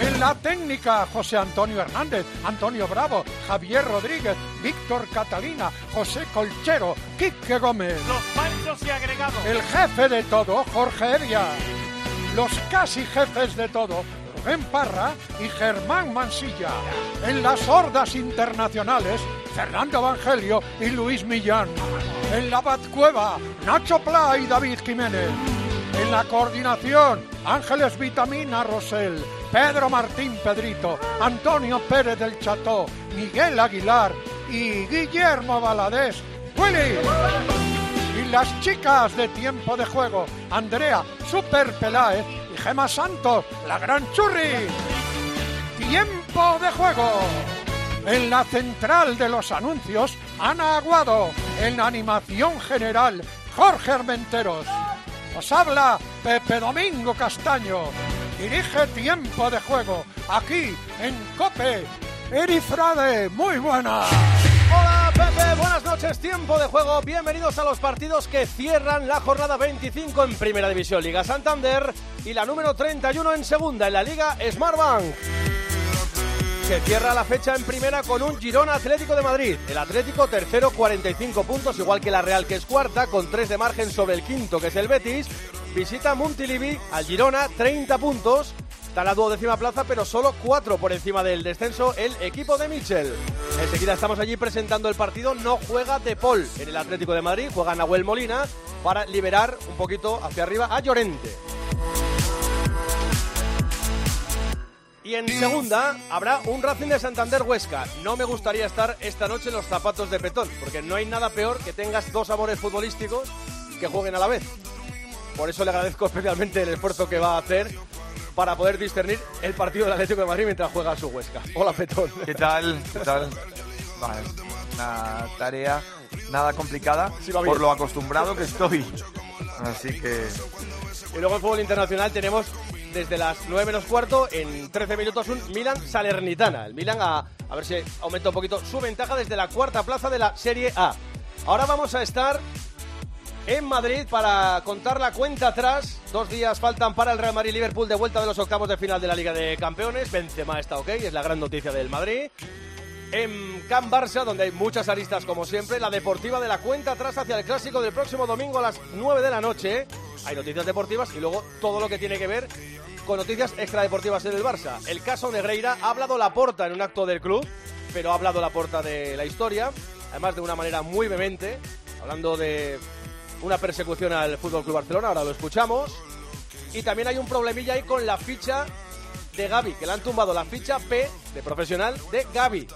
En la técnica, José Antonio Hernández, Antonio Bravo, Javier Rodríguez, Víctor Catalina, José Colchero, Quique Gómez. Los panchos y agregados. El jefe de todo, Jorge Evia. Los casi jefes de todo, Rubén Parra y Germán Mansilla. En las hordas internacionales, Fernando Evangelio y Luis Millán. En la Batcueva, Nacho Pla y David Jiménez. En la coordinación, Ángeles Vitamina Rosell, Pedro Martín Pedrito, Antonio Pérez del Cható, Miguel Aguilar y Guillermo Valadés. ¡Willy! Y las chicas de tiempo de juego, Andrea Super Peláez y Gema Santos, la gran churri. Tiempo de juego. En la central de los anuncios, Ana Aguado. En la animación general, Jorge Armenteros. Os habla Pepe Domingo Castaño. Dirige tiempo de juego aquí en Cope. Eri Frade, muy buena. Hola Pepe, buenas noches, tiempo de juego. Bienvenidos a los partidos que cierran la jornada 25 en Primera División Liga Santander y la número 31 en Segunda en la Liga Smartbank. Se cierra la fecha en primera con un Girona Atlético de Madrid. El Atlético tercero 45 puntos, igual que la Real que es cuarta, con 3 de margen sobre el quinto que es el Betis. Visita Montilivi al Girona 30 puntos. Está la duodécima plaza, pero solo 4 por encima del descenso el equipo de Michel. Enseguida estamos allí presentando el partido. No juega De Paul en el Atlético de Madrid, juega Nahuel Molina para liberar un poquito hacia arriba a Llorente. Y en segunda habrá un Racing de Santander Huesca. No me gustaría estar esta noche en los zapatos de Petón, porque no hay nada peor que tengas dos amores futbolísticos que jueguen a la vez. Por eso le agradezco especialmente el esfuerzo que va a hacer para poder discernir el partido del Atlético de Madrid mientras juega a su Huesca. Hola Petón. ¿Qué tal? ¿Qué tal? Vale, una tarea nada complicada Sí, por lo acostumbrado que estoy. Así que Y luego en fútbol internacional tenemos desde las 9 menos cuarto, en 13 minutos, un Milan Salernitana. El Milan a, a ver si aumenta un poquito su ventaja desde la cuarta plaza de la Serie A. Ahora vamos a estar en Madrid para contar la cuenta atrás. Dos días faltan para el Real Madrid Liverpool de vuelta de los octavos de final de la Liga de Campeones. Benzema está ok, es la gran noticia del Madrid. En Camp Barça, donde hay muchas aristas como siempre, la deportiva de la cuenta atrás hacia el clásico del próximo domingo a las 9 de la noche. Hay noticias deportivas y luego todo lo que tiene que ver con noticias extradeportivas en el Barça. El caso Negreira ha hablado la porta en un acto del club, pero ha hablado la porta de la historia, además de una manera muy vehemente, hablando de una persecución al Fútbol Club Barcelona, ahora lo escuchamos. Y también hay un problemilla ahí con la ficha de Gaby, que le han tumbado la ficha P de profesional de Gaby.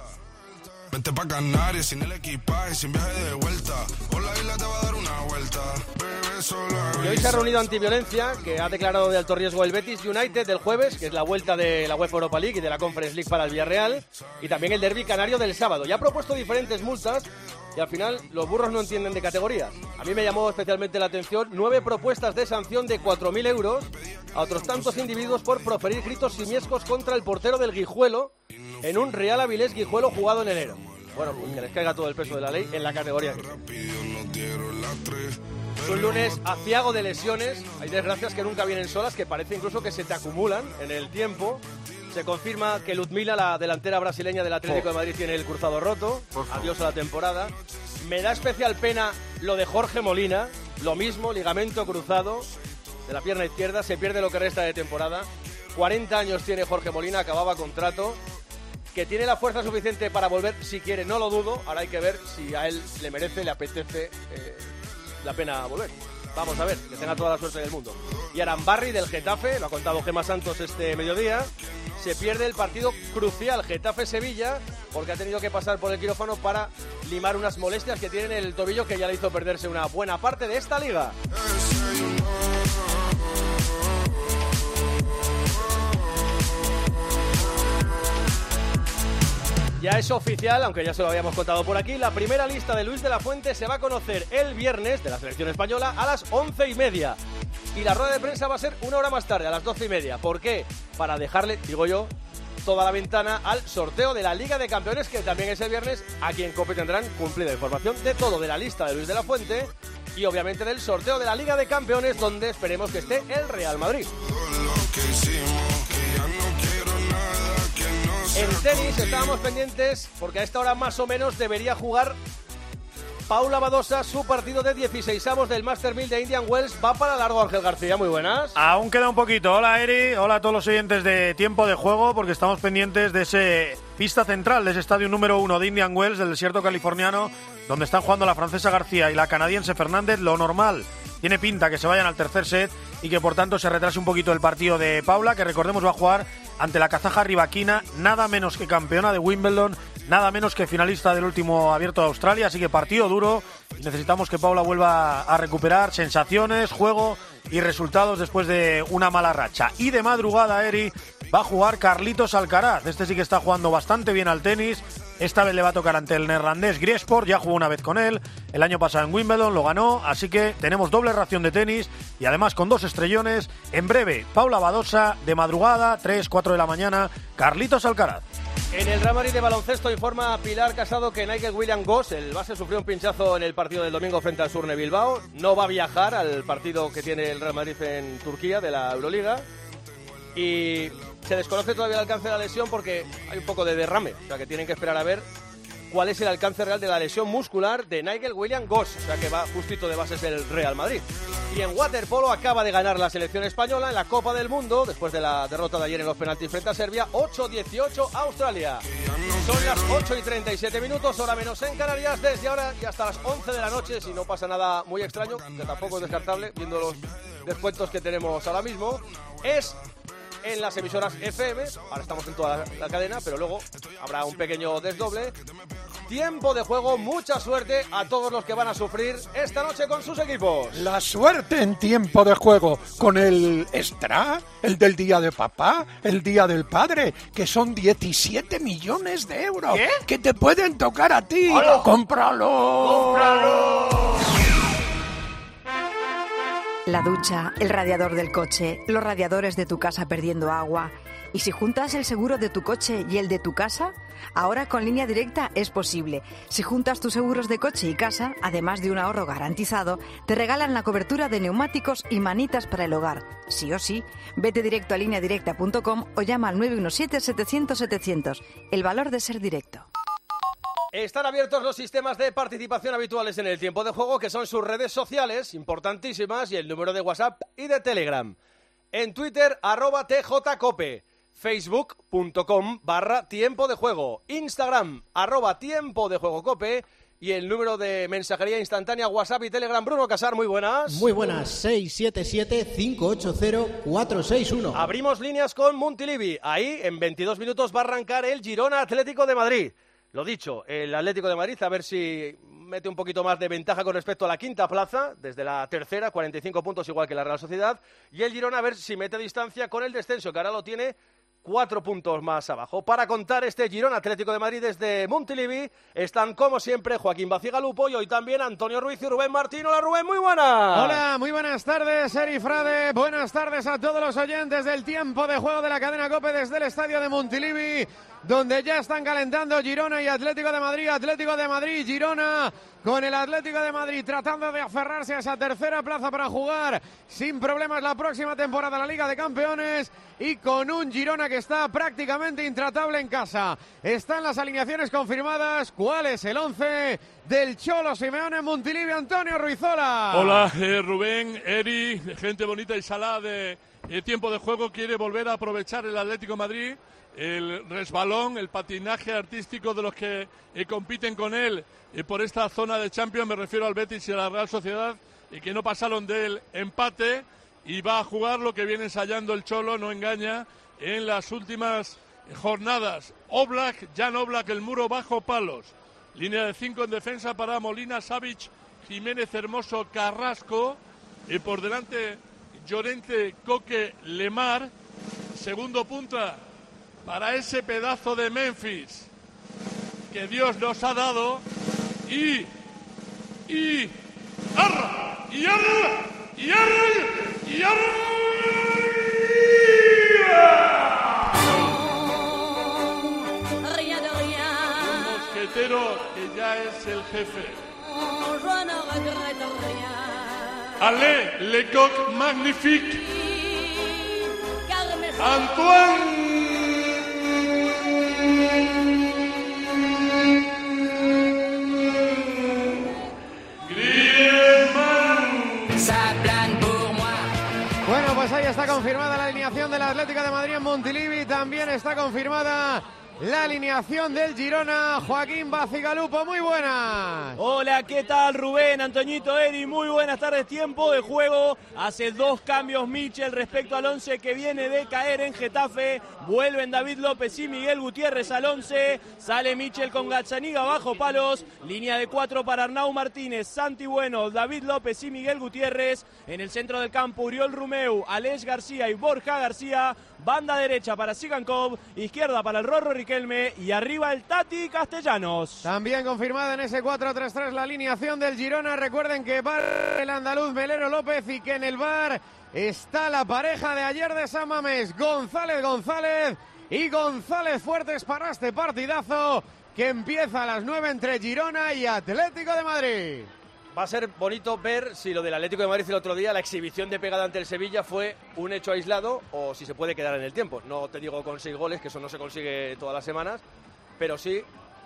Vente pa' Canarias sin el equipaje, sin viaje de vuelta. Por la isla te va a dar una vuelta. Bebé, solo Y hoy se ha reunido antiviolencia, que ha declarado de alto riesgo el Betis United del jueves, que es la vuelta de la UEFA Europa League y de la Conference League para el Villarreal, y también el derby canario del sábado. Ya ha propuesto diferentes multas y al final los burros no entienden de categorías. A mí me llamó especialmente la atención nueve propuestas de sanción de 4.000 euros a otros tantos individuos por proferir gritos simiescos contra el portero del Guijuelo en un Real Avilés Guijuelo jugado en enero. Bueno, pues que les caiga todo el peso de la ley en la categoría. Es un lunes aciago de lesiones. Hay desgracias que nunca vienen solas, que parece incluso que se te acumulan en el tiempo. Se confirma que Ludmila, la delantera brasileña del Atlético de Madrid, tiene el cruzado roto. Adiós a la temporada. Me da especial pena lo de Jorge Molina. Lo mismo, ligamento cruzado de la pierna izquierda. Se pierde lo que resta de temporada. 40 años tiene Jorge Molina, acababa contrato. Que tiene la fuerza suficiente para volver, si quiere, no lo dudo. Ahora hay que ver si a él le merece, le apetece eh, la pena volver. Vamos a ver, que tenga toda la suerte del mundo. Y Arambarri del Getafe, lo ha contado Gema Santos este mediodía, se pierde el partido crucial Getafe-Sevilla porque ha tenido que pasar por el quirófano para limar unas molestias que tiene en el tobillo que ya le hizo perderse una buena parte de esta liga. Ya es oficial, aunque ya se lo habíamos contado por aquí, la primera lista de Luis de la Fuente se va a conocer el viernes de la selección española a las once y media. Y la rueda de prensa va a ser una hora más tarde, a las doce y media. ¿Por qué? Para dejarle, digo yo, toda la ventana al sorteo de la Liga de Campeones, que también es el viernes. Aquí en COPE tendrán cumplida información de todo, de la lista de Luis de la Fuente y obviamente del sorteo de la Liga de Campeones, donde esperemos que esté el Real Madrid. En tenis estábamos pendientes porque a esta hora más o menos debería jugar Paula Badosa su partido de 16 avos del Master 1000 de Indian Wells. Va para largo Ángel García, muy buenas. Aún queda un poquito. Hola Eri, hola a todos los oyentes de tiempo de juego porque estamos pendientes de ese pista central, de ese estadio número uno de Indian Wells, del desierto californiano, donde están jugando la francesa García y la canadiense Fernández. Lo normal tiene pinta que se vayan al tercer set y que por tanto se retrase un poquito el partido de Paula, que recordemos va a jugar ante la kazaja Rivaquina, nada menos que campeona de Wimbledon, nada menos que finalista del último abierto de Australia, así que partido duro. Necesitamos que Paula vuelva a recuperar sensaciones, juego y resultados después de una mala racha. Y de madrugada, Eri, va a jugar Carlitos Alcaraz. Este sí que está jugando bastante bien al tenis. Esta vez le va a tocar ante el neerlandés Griesport, ya jugó una vez con él, el año pasado en Wimbledon lo ganó, así que tenemos doble ración de tenis y además con dos estrellones. En breve, Paula Badosa, de madrugada, 3, 4 de la mañana, Carlitos Alcaraz. En el Real Madrid de baloncesto informa Pilar Casado que Nigel William Goss, el base, sufrió un pinchazo en el partido del domingo frente al Surne Bilbao. No va a viajar al partido que tiene el Real Madrid en Turquía de la Euroliga. Y se desconoce todavía el alcance de la lesión porque hay un poco de derrame. O sea que tienen que esperar a ver cuál es el alcance real de la lesión muscular de Nigel William Goss. O sea que va justito de bases el Real Madrid. Y en waterpolo acaba de ganar la selección española en la Copa del Mundo después de la derrota de ayer en los penaltis frente a Serbia 8-18 Australia. Son las 8 y 37 minutos, hora menos en Canarias, desde ahora y hasta las 11 de la noche, si no pasa nada muy extraño, que tampoco es descartable, viendo los descuentos que tenemos ahora mismo, es en las emisoras FM. Ahora estamos en toda la, la cadena, pero luego habrá un pequeño desdoble. Tiempo de juego, mucha suerte a todos los que van a sufrir esta noche con sus equipos. La suerte en tiempo de juego con el extra, el del día de papá, el día del padre, que son 17 millones de euros que te pueden tocar a ti. ¡Cómpralo! La ducha, el radiador del coche, los radiadores de tu casa perdiendo agua. Y si juntas el seguro de tu coche y el de tu casa, ahora con línea directa es posible. Si juntas tus seguros de coche y casa, además de un ahorro garantizado, te regalan la cobertura de neumáticos y manitas para el hogar. Sí o sí, vete directo a lineadirecta.com o llama al 917-700-700. El valor de ser directo. Están abiertos los sistemas de participación habituales en el tiempo de juego, que son sus redes sociales, importantísimas, y el número de WhatsApp y de Telegram. En Twitter, arroba tjcope. Facebook.com barra tiempo de juego. Instagram, arroba tiempo de juego cope. Y el número de mensajería instantánea WhatsApp y Telegram. Bruno Casar, muy buenas. Muy buenas, 677-580-461. Abrimos líneas con Montilivi. Ahí, en 22 minutos, va a arrancar el Girona Atlético de Madrid. Lo dicho, el Atlético de Madrid a ver si mete un poquito más de ventaja con respecto a la quinta plaza, desde la tercera, 45 puntos igual que la Real Sociedad, y el Girona a ver si mete distancia con el descenso, que ahora lo tiene cuatro puntos más abajo. Para contar este Girona Atlético de Madrid desde Montilivi, están como siempre Joaquín Bacigalupo y hoy también Antonio Ruiz y Rubén Martín. Hola Rubén, muy buenas. Hola, muy buenas tardes, Eri Frade. Buenas tardes a todos los oyentes del tiempo de juego de la cadena Cope desde el estadio de Montilivi donde ya están calentando Girona y Atlético de Madrid, Atlético de Madrid, Girona con el Atlético de Madrid tratando de aferrarse a esa tercera plaza para jugar sin problemas la próxima temporada la Liga de Campeones y con un Girona que está prácticamente intratable en casa. Están las alineaciones confirmadas. ¿Cuál es el 11 del Cholo Simeone Montilivi Antonio Ruizola? Hola, eh, Rubén, Eri, gente bonita y salada de tiempo de juego quiere volver a aprovechar el Atlético de Madrid el resbalón, el patinaje artístico de los que eh, compiten con él eh, por esta zona de Champions, me refiero al Betis y a la Real Sociedad, y que no pasaron del empate y va a jugar lo que viene ensayando el Cholo, no engaña, en las últimas jornadas. Oblak, Jan Oblak, el muro bajo palos. Línea de cinco en defensa para Molina, Savic, Jiménez Hermoso, Carrasco. Y por delante Llorente, Coque, Lemar. Segundo punta para ese pedazo de Memphis. que Dios nos ha dado y y arra y arra y arra y de rien. mosquetero que ya es el jefe. Allez, les coqs magnifiques, Car está confirmada la alineación del Atlético de Madrid en Montilivi. También está confirmada la alineación del Girona. Joaquín Bacigalupo, muy buenas. Hola, ¿qué tal Rubén, Antoñito, Eri? Muy buenas tardes, tiempo de juego. Hace dos cambios Michel respecto al 11 que viene de caer en Getafe. Vuelven David López y Miguel Gutiérrez al 11. Sale Michel con Gazzaniga bajo palos. Línea de cuatro para Arnau Martínez, Santi Bueno, David López y Miguel Gutiérrez. En el centro del campo, Uriol Rumeu, Aleix García y Borja García. Banda derecha para Sigankov, izquierda para el Rorro Riquelme y arriba el Tati Castellanos. También confirmada en ese 4-3-3 la alineación del Girona. Recuerden que va el andaluz Melero López y que en el bar está la pareja de ayer de San Mamés, González González y González Fuertes para este partidazo que empieza a las 9 entre Girona y Atlético de Madrid. Va a ser bonito ver si lo del Atlético de Madrid el otro día, la exhibición de pegada ante el Sevilla, fue un hecho aislado o si se puede quedar en el tiempo. No te digo con seis goles, que eso no se consigue todas las semanas, pero sí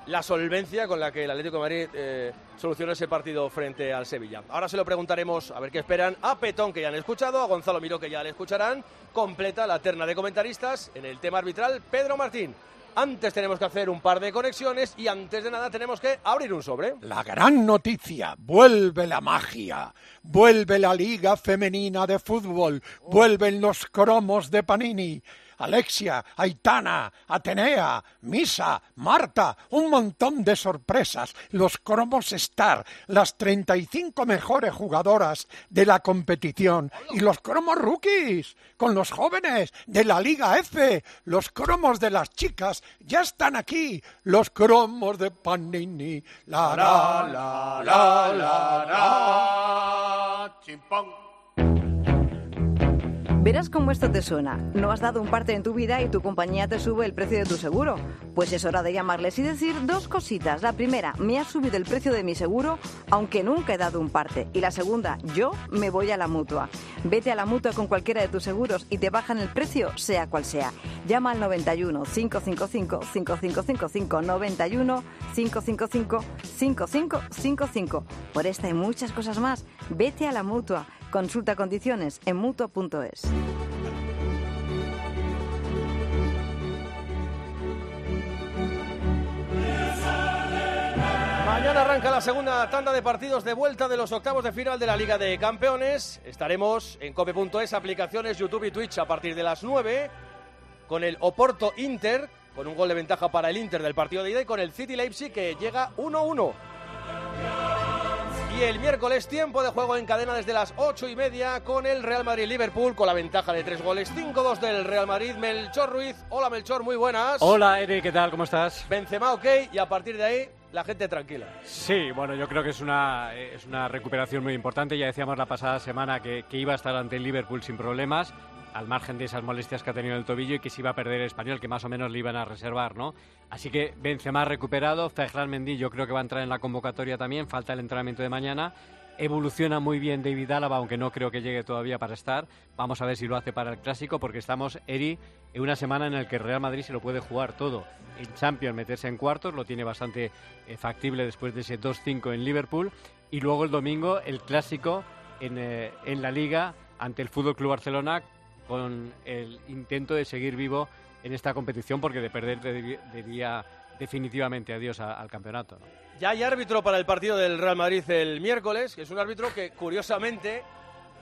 la solvencia con la que el Atlético de Madrid eh, solucionó ese partido frente al Sevilla. Ahora se lo preguntaremos a ver qué esperan a Petón, que ya han escuchado, a Gonzalo Miró, que ya le escucharán. Completa la terna de comentaristas en el tema arbitral, Pedro Martín. Antes tenemos que hacer un par de conexiones y antes de nada tenemos que abrir un sobre. La gran noticia, vuelve la magia, vuelve la Liga Femenina de Fútbol, vuelven los cromos de Panini. Alexia, Aitana, Atenea, Misa, Marta, un montón de sorpresas, los cromos Star, las 35 mejores jugadoras de la competición. Y los cromos rookies con los jóvenes de la Liga F, los cromos de las chicas ya están aquí, los cromos de Panini, la la la la la la, chimpón. Verás cómo esto te suena. No has dado un parte en tu vida y tu compañía te sube el precio de tu seguro. Pues es hora de llamarles y decir dos cositas. La primera, me ha subido el precio de mi seguro, aunque nunca he dado un parte. Y la segunda, yo me voy a la mutua. Vete a la mutua con cualquiera de tus seguros y te bajan el precio, sea cual sea. Llama al 91 555 5555 91 555 5555. Por esta y muchas cosas más, vete a la mutua. Consulta condiciones en mutua.es. Mañana arranca la segunda tanda de partidos de vuelta de los octavos de final de la Liga de Campeones. Estaremos en cope.es, aplicaciones YouTube y Twitch a partir de las 9 con el Oporto Inter, con un gol de ventaja para el Inter del partido de ida y con el City Leipzig que llega 1-1. Y el miércoles tiempo de juego en cadena desde las 8 y media con el Real Madrid-Liverpool con la ventaja de tres goles, 5-2 del Real Madrid. Melchor Ruiz, hola Melchor, muy buenas. Hola Eri, ¿qué tal? ¿Cómo estás? Benzema ok y a partir de ahí la gente tranquila. Sí, bueno, yo creo que es una, es una recuperación muy importante. Ya decíamos la pasada semana que, que iba a estar ante el Liverpool sin problemas, al margen de esas molestias que ha tenido en el tobillo y que se iba a perder el español, que más o menos le iban a reservar, ¿no? Así que Benzema recuperado, Ferran Mendy yo creo que va a entrar en la convocatoria también, falta el entrenamiento de mañana. Evoluciona muy bien David Álava, aunque no creo que llegue todavía para estar. Vamos a ver si lo hace para el clásico, porque estamos, Eri, en una semana en la que Real Madrid se lo puede jugar todo. En Champions meterse en cuartos, lo tiene bastante eh, factible después de ese 2-5 en Liverpool. Y luego el domingo el clásico en, eh, en la Liga ante el Fútbol Club Barcelona con el intento de seguir vivo en esta competición, porque de perder diría definitivamente adiós al campeonato. ¿no? Ya hay árbitro para el partido del Real Madrid el miércoles, que es un árbitro que curiosamente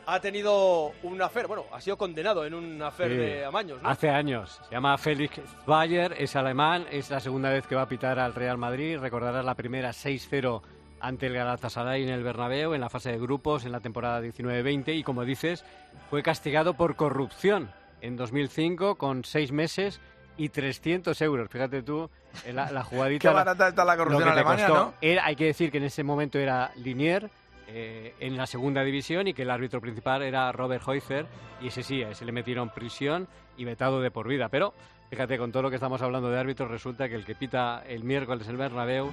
ha tenido un afer, bueno, ha sido condenado en un afer Sí. de amaños, ¿no? Hace años. Se llama Félix Bayer, es alemán, es la segunda vez que va a pitar al Real Madrid. Recordarás la primera 6-0 ante el Galatasaray en el Bernabéu en la fase de grupos en la temporada 19-20 y como dices, fue castigado por corrupción en 2005 con seis meses y 300 euros. Fíjate tú, eh, la, la jugadita. Qué barata está la corrupción en Alemania. ¿no? Era- hay que decir que en ese momento era Linier eh, en la segunda división y que el árbitro principal era Robert Heuser y ese sí, a ese le metieron prisión y vetado de por vida. Pero fíjate, con todo lo que estamos hablando de árbitros, resulta que el que pita el miércoles el Bernabéu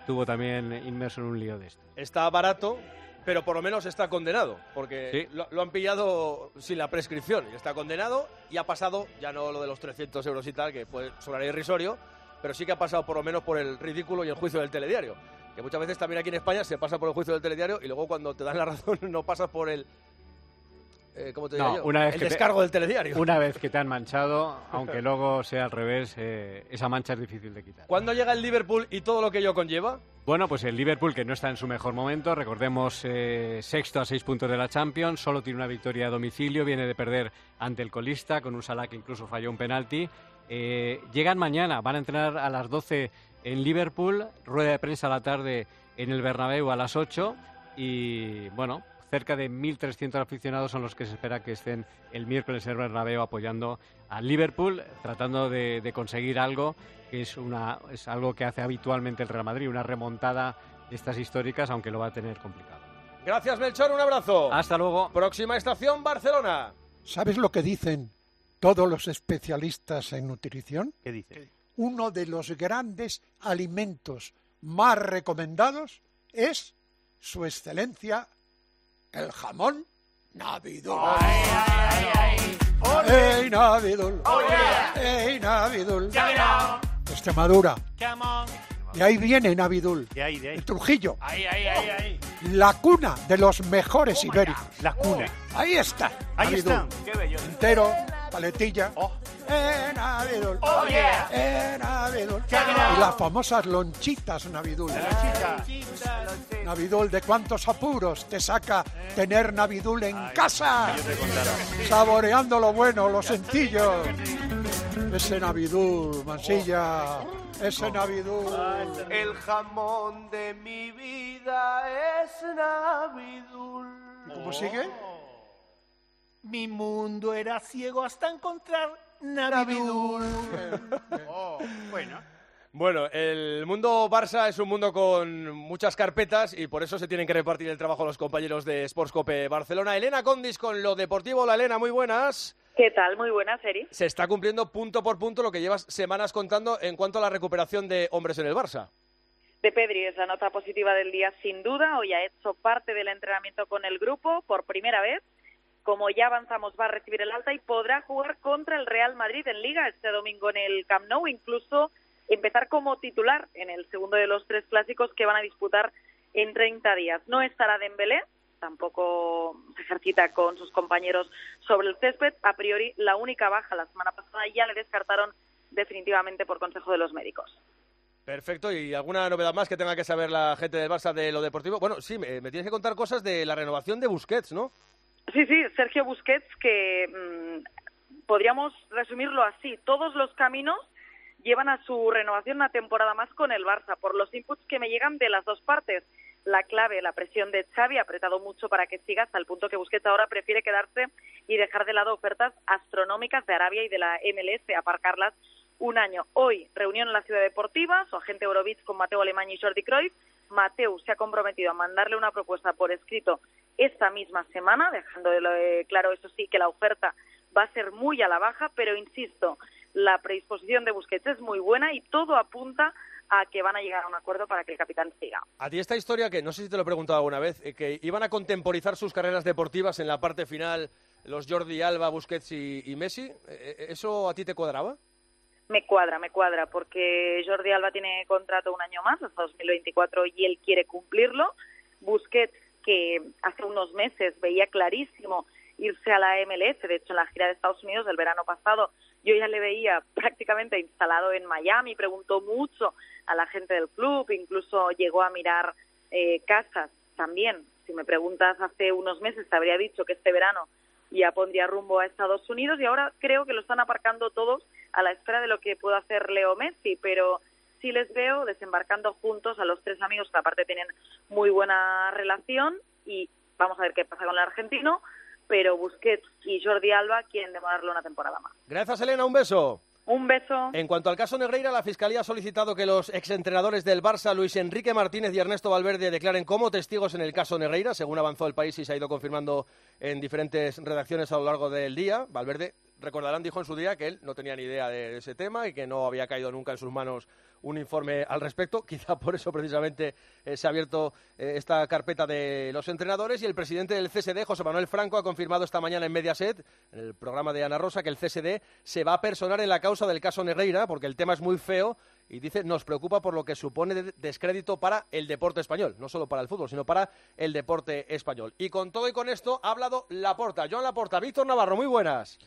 estuvo también inmerso en un lío de esto. Está barato, pero por lo menos está condenado, porque lo, lo han pillado sin la prescripción. y Está condenado y ha pasado, ya no lo de los 300 euros y tal, que puede sonar irrisorio, pero sí que ha pasado por lo menos por el ridículo y el juicio del telediario. Que muchas veces también aquí en España se pasa por el juicio del telediario y luego cuando te dan la razón no pasas por el... eh, ¿Cómo te digo No, yo? una vez el que te- descargo del telediario. Una vez que te han manchado, aunque luego sea al revés, eh, esa mancha es difícil de quitar. ¿Cuándo llega el Liverpool y todo lo que ello conlleva? Bueno, pues el Liverpool, que no está en su mejor momento, recordemos eh, sexto a seis puntos de la Champions, solo tiene una victoria a domicilio, viene de perder ante el colista, con un Salah que incluso falló un penalti. Eh, llegan mañana, van a entrenar a las 12 en Liverpool, rueda de prensa a la tarde en el Bernabéu a las 8 y, bueno, cerca de 1.300 aficionados son los que se espera que estén el miércoles en el Bernabéu apoyando al Liverpool, tratando de, de conseguir algo que es, una, es algo que hace habitualmente el Real Madrid, una remontada de estas históricas, aunque lo va a tener complicado. Gracias, Melchor, un abrazo. Hasta luego. Próxima estación, Barcelona. ¿Sabes lo que dicen todos los especialistas en nutrición? ¿Qué dice? Uno de los grandes alimentos más recomendados es su excelencia, el jamón Navidul. ¡Ey, Navidul! ¡Ey, Navidul! Extremadura. De ahí viene Navidul. De ahí, de ahí. De Trujillo. Ahí, ahí, ahí, ahí. La cuna de los mejores ibéricos. La cuna. Ahí está. Ahí Navidul. están. Qué bello. Entero, paletilla. Oh. ¡Eh, Navidul! Oh, yeah. ¡Eh, bien. Y las famosas lonchitas Navidul. Navidul, ¿de cuántos apuros te saca tener Navidul en casa? Saboreando lo bueno, lo sencillo. Ese Navidul, Mansilla. Ese Navidul. El jamón de mi vida es Navidul. ¿Cómo sigue? Mi mundo era ciego hasta encontrar Navidul. Oh, bueno. Bueno, el mundo Barça es un mundo con muchas carpetas y por eso se tienen que repartir el trabajo los compañeros de Sportscope Barcelona. Elena Condis con lo deportivo. Hola Elena, muy buenas. ¿Qué tal? Muy buena serie. Se está cumpliendo punto por punto lo que llevas semanas contando en cuanto a la recuperación de hombres en el Barça. De Pedri es la nota positiva del día sin duda. Hoy ha hecho parte del entrenamiento con el grupo por primera vez. Como ya avanzamos, va a recibir el alta y podrá jugar contra el Real Madrid en Liga este domingo en el Camp Nou, incluso empezar como titular en el segundo de los tres clásicos que van a disputar en 30 días. No estará Dembélé, tampoco se ejercita con sus compañeros sobre el césped. A priori, la única baja la semana pasada ya le descartaron definitivamente por consejo de los médicos. Perfecto, ¿y alguna novedad más que tenga que saber la gente del Barça de lo deportivo? Bueno, sí, me, me tienes que contar cosas de la renovación de Busquets, ¿no? Sí, sí, Sergio Busquets, que mm, podríamos resumirlo así. Todos los caminos llevan a su renovación una temporada más con el Barça, por los inputs que me llegan de las dos partes. La clave, la presión de Xavi ha apretado mucho para que siga hasta el punto que Busquets ahora prefiere quedarse y dejar de lado ofertas astronómicas de Arabia y de la MLS, aparcarlas un año. Hoy, reunión en la Ciudad Deportiva, su agente Eurovitz con Mateo Alemán y Jordi Cruyff. Mateo se ha comprometido a mandarle una propuesta por escrito esta misma semana, dejando eh, claro, eso sí, que la oferta va a ser muy a la baja, pero insisto, la predisposición de Busquets es muy buena y todo apunta a que van a llegar a un acuerdo para que el capitán siga. A ti esta historia, que no sé si te lo he preguntado alguna vez, eh, que iban a contemporizar sus carreras deportivas en la parte final los Jordi Alba, Busquets y, y Messi, eh, ¿eso a ti te cuadraba? Me cuadra, me cuadra, porque Jordi Alba tiene contrato un año más, hasta 2024, y él quiere cumplirlo. Busquets, que hace unos meses veía clarísimo irse a la MLS, de hecho en la gira de Estados Unidos del verano pasado, yo ya le veía prácticamente instalado en Miami, preguntó mucho a la gente del club, incluso llegó a mirar eh, casas también. Si me preguntas hace unos meses, te habría dicho que este verano ya pondría rumbo a Estados Unidos y ahora creo que lo están aparcando todos a la espera de lo que pueda hacer Leo Messi, pero sí les veo desembarcando juntos a los tres amigos que aparte tienen muy buena relación y vamos a ver qué pasa con el argentino, pero Busquets y Jordi Alba quieren demorarlo una temporada más. Gracias, Elena, un beso. Un beso. En cuanto al caso Negreira, la Fiscalía ha solicitado que los exentrenadores del Barça, Luis Enrique Martínez y Ernesto Valverde, declaren como testigos en el caso Negreira, según avanzó el país y se ha ido confirmando en diferentes redacciones a lo largo del día. Valverde, recordarán, dijo en su día que él no tenía ni idea de ese tema y que no había caído nunca en sus manos un informe al respecto. Quizá por eso precisamente eh, se ha abierto eh, esta carpeta de los entrenadores y el presidente del CSD, José Manuel Franco, ha confirmado esta mañana en Mediaset, en el programa de Ana Rosa, que el CSD se va a personar en la causa del caso Negreira porque el tema es muy feo y dice nos preocupa por lo que supone de descrédito para el deporte español, no solo para el fútbol, sino para el deporte español. Y con todo y con esto ha hablado Laporta, Joan Laporta, Víctor Navarro, muy buenas.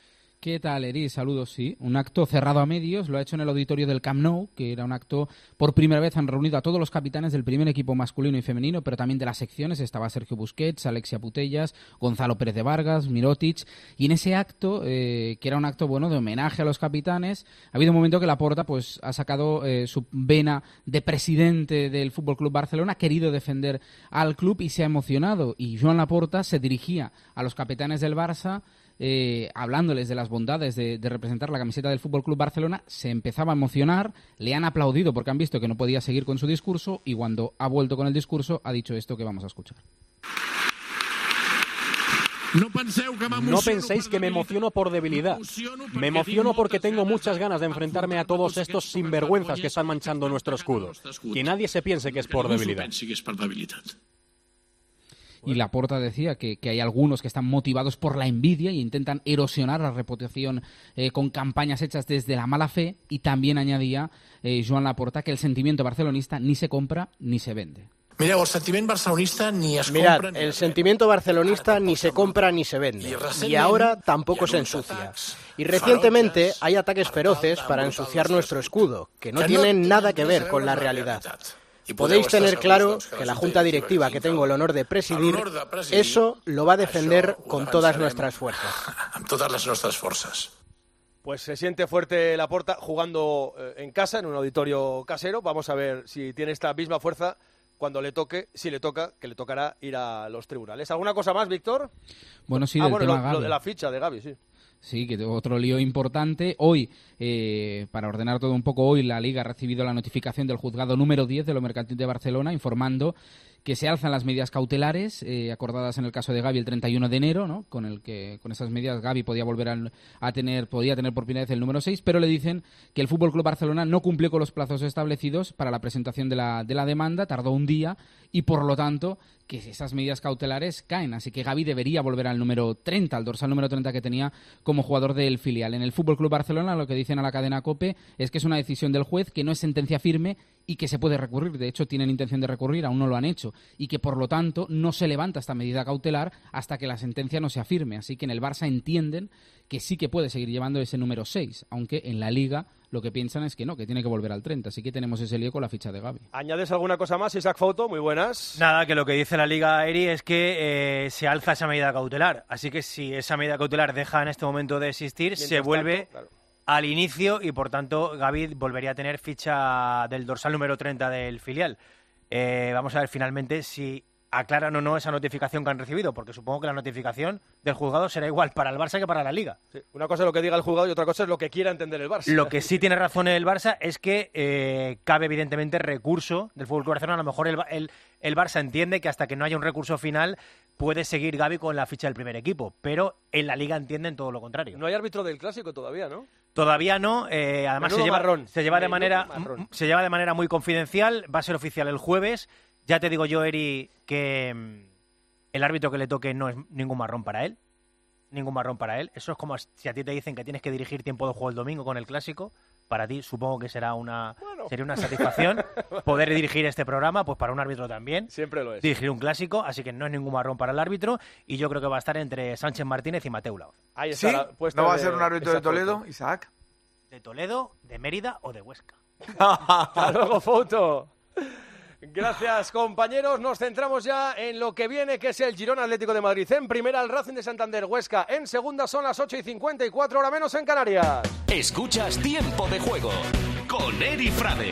¿Qué tal, Eri? Saludos, sí. Un acto cerrado a medios, lo ha hecho en el auditorio del Camp Nou, que era un acto, por primera vez han reunido a todos los capitanes del primer equipo masculino y femenino, pero también de las secciones. Estaba Sergio Busquets, Alexia Putellas, Gonzalo Pérez de Vargas, Mirotic. Y en ese acto, eh, que era un acto, bueno, de homenaje a los capitanes, ha habido un momento que Laporta, pues, ha sacado eh, su vena de presidente del Fútbol Club Barcelona, ha querido defender al club y se ha emocionado. Y Joan Laporta se dirigía a los capitanes del Barça eh, hablándoles de las bondades de, de representar la camiseta del Fútbol Club Barcelona, se empezaba a emocionar, le han aplaudido porque han visto que no podía seguir con su discurso y cuando ha vuelto con el discurso ha dicho esto que vamos a escuchar. No penséis que me emociono por debilidad. Me emociono porque tengo muchas ganas de enfrentarme a todos estos sinvergüenzas que están manchando nuestro escudo. Que nadie se piense que es por debilidad. Y Laporta decía que, que, hay algunos que están motivados por la envidia e intentan erosionar la reputación eh, con campañas hechas desde la mala fe. Y también añadía eh, Joan Laporta que el sentimiento barcelonista ni se compra ni se vende. Mireu, el sentiment barcelonista ni es Mirad, compra ni el sentimiento barcelonista ni se compra ni se vende. Y ahora tampoco se ensucia. Y recientemente hay ataques feroces para ensuciar nuestro escudo, que no tienen nada que ver con la realidad. Y podéis tener claro que la junta directiva que tengo el honor de presidir, eso lo va a defender con todas nuestras fuerzas. amb totes les nostres forces. Pues se siente fuerte la porta jugando eh, en casa, en un auditorio casero. Vamos a ver si tiene esta misma fuerza cuando le toque, si le toca, que le tocará ir a los tribunales. ¿Alguna cosa más, Víctor? Bueno, sí, ah, del bueno, tema lo, de la ficha de Gaby, sí. Sí, que otro lío importante. Hoy, eh, para ordenar todo un poco, hoy la Liga ha recibido la notificación del juzgado número 10 de lo mercantil de Barcelona informando que se alzan las medidas cautelares eh, acordadas en el caso de Gaby el 31 de enero, ¿no? con el que con esas medidas Gaby podía volver a, tener podía tener por primera vez el número 6, pero le dicen que el Fútbol Club Barcelona no cumplió con los plazos establecidos para la presentación de la, de la demanda, tardó un día y por lo tanto que esas medidas cautelares caen, así que Gaby debería volver al número 30, al dorsal número 30 que tenía como jugador del filial. En el Fútbol Club Barcelona lo que dicen a la cadena COPE es que es una decisión del juez que no es sentencia firme y que se puede recurrir. De hecho, tienen intención de recurrir, aún no lo han hecho. Y que, por lo tanto, no se levanta esta medida cautelar hasta que la sentencia no sea firme. Así que en el Barça entienden que sí que puede seguir llevando ese número 6, aunque en la Liga lo que piensan es que no, que tiene que volver al 30. Así que tenemos ese lío con la ficha de Gaby. ¿Añades alguna cosa más, Isaac Foto? Muy buenas. Nada, que lo que dice la Liga Eri es que eh, se alza esa medida cautelar. Así que si esa medida cautelar deja en este momento de existir, se vuelve tanto, claro. Al inicio y por tanto Gaby volvería a tener ficha del dorsal número 30 del filial. Eh, vamos a ver finalmente si aclaran o no esa notificación que han recibido, porque supongo que la notificación del juzgado será igual para el Barça que para la Liga. Sí, Una cosa es lo que diga el juzgado y otra cosa es lo que quiera entender el Barça. Lo que sí tiene razón el Barça es que eh, cabe evidentemente recurso del Fútbol Club Barcelona. A lo mejor el, el- el Barça entiende que hasta que no haya un recurso final puede seguir Gaby con la ficha del primer equipo, pero en la Liga entienden todo lo contrario. No hay árbitro del clásico todavía, ¿no? Todavía no, eh, además se lleva, marrón. se lleva de Menudo manera marrón. se lleva de manera muy confidencial, va a ser oficial el jueves. Ya te digo yo, Eri, que mm, el árbitro que le toque no es ningún marrón para él. Ningún marrón para él. Eso es como si a ti te dicen que tienes que dirigir tiempo de juego el domingo con el clásico. Para ti supongo que será una sería una satisfacción poder dirigir este programa, pues para un árbitro también. Siempre lo es. Dirigir un clásico, así que no es ningún marrón para el árbitro y yo creo que va a estar entre Sánchez Martínez y Mateu Laoz. Ahí ¿Sí? está la puesta ¿No va a ser un árbitro de Toledo, Foto. Isaac? De Toledo, de Mérida o de Huesca. Hasta luego, Foto. Gracias, compañeros. Nos centramos ya en lo que viene, que es el Girona Atlético de Madrid. En primera, el Racing de Santander Huesca. En segunda, son las 8 y 54, hora menos en Canarias. Escuchas Tiempo de Juego con Eri Frade.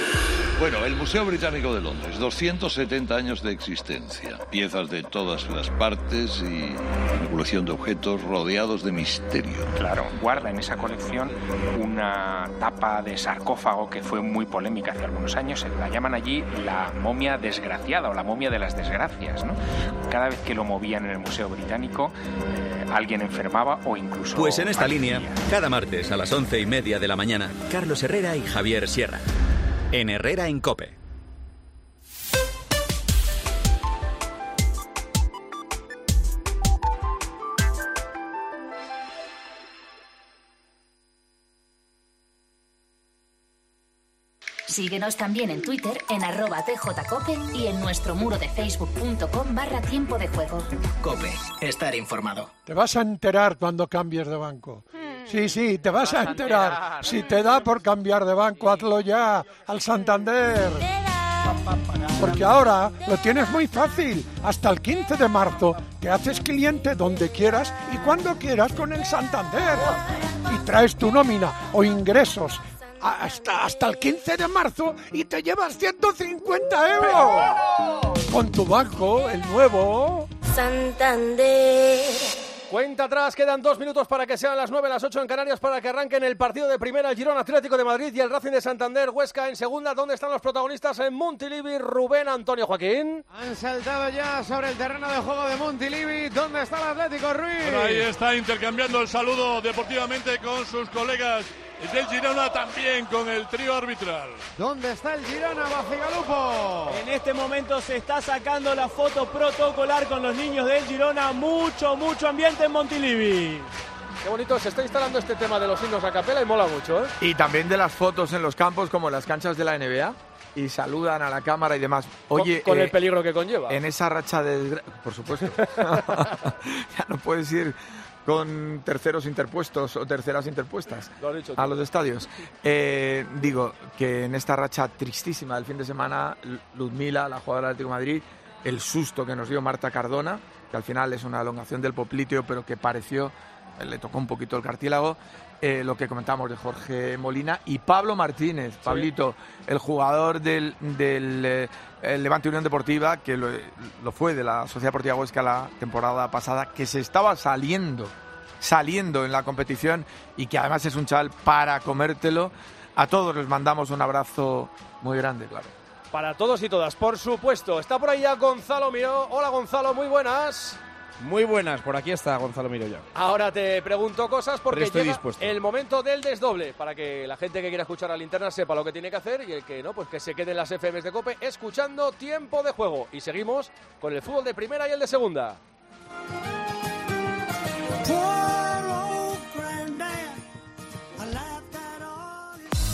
Bueno, el Museo Británico de Londres, 270 años de existencia, piezas de todas las partes y una colección de objetos rodeados de misterio. Claro, guarda en esa colección una tapa de sarcófago que fue muy polémica hace algunos años. La llaman allí la momia desgraciada o la momia de las desgracias. ¿no? Cada vez que lo movían en el Museo Británico, eh, alguien enfermaba o incluso. Pues en esta línea, cada martes a las once y media de la mañana, Carlos Herrera y Javier Sierra. En Herrera en Cope. Síguenos también en Twitter en arroba tjcope y en nuestro muro de facebook.com barra tiempo de juego. Cope, estar informado. Te vas a enterar cuando cambies de banco. Sí, sí, te vas a enterar. Si te da por cambiar de banco, hazlo ya al Santander. Porque ahora lo tienes muy fácil. Hasta el 15 de marzo te haces cliente donde quieras y cuando quieras con el Santander. Y traes tu nómina o ingresos hasta, hasta el 15 de marzo y te llevas 150 euros. Con tu banco, el nuevo. Santander. Cuenta atrás, quedan dos minutos para que sean las 9, las 8 en Canarias para que arranquen el partido de primera el Girón Atlético de Madrid y el Racing de Santander, Huesca en segunda. ¿Dónde están los protagonistas en Montilivi? Rubén Antonio Joaquín. Han saltado ya sobre el terreno de juego de Montilivi. ¿Dónde está el Atlético Ruiz? Bueno, ahí está intercambiando el saludo deportivamente con sus colegas del Girona, también con el trío arbitral. ¿Dónde está el Girona, Bacigalupo? En este momento se está sacando la foto protocolar con los niños del Girona. Mucho, mucho ambiente en Montilivi. Qué bonito, se está instalando este tema de los himnos a capela y mola mucho, ¿eh? Y también de las fotos en los campos, como en las canchas de la NBA, y saludan a la cámara y demás. Oye, con eh, el peligro que conlleva. En esa racha de... Por supuesto. ya no puedes ir con terceros interpuestos o terceras interpuestas Lo dicho a los estadios. Eh, digo que en esta racha tristísima del fin de semana, Ludmila, la jugadora del Atlético de Madrid, el susto que nos dio Marta Cardona, que al final es una elongación del popliteo, pero que pareció, le tocó un poquito el cartílago, eh, lo que comentamos de Jorge Molina y Pablo Martínez, Pablito, el jugador del, del eh, Levante Unión Deportiva, que lo, lo fue de la Sociedad Deportiva Huesca la temporada pasada, que se estaba saliendo, saliendo en la competición y que además es un chaval para comértelo. A todos les mandamos un abrazo muy grande, claro. Para todos y todas, por supuesto. Está por ahí ya Gonzalo Miró. Hola Gonzalo, muy buenas. Muy buenas, por aquí está Gonzalo Miroya. Ahora te pregunto cosas porque estoy llega dispuesto. el momento del desdoble para que la gente que quiera escuchar a linterna sepa lo que tiene que hacer y el que no, pues que se quede en las FMs de Cope escuchando tiempo de juego. Y seguimos con el fútbol de primera y el de segunda.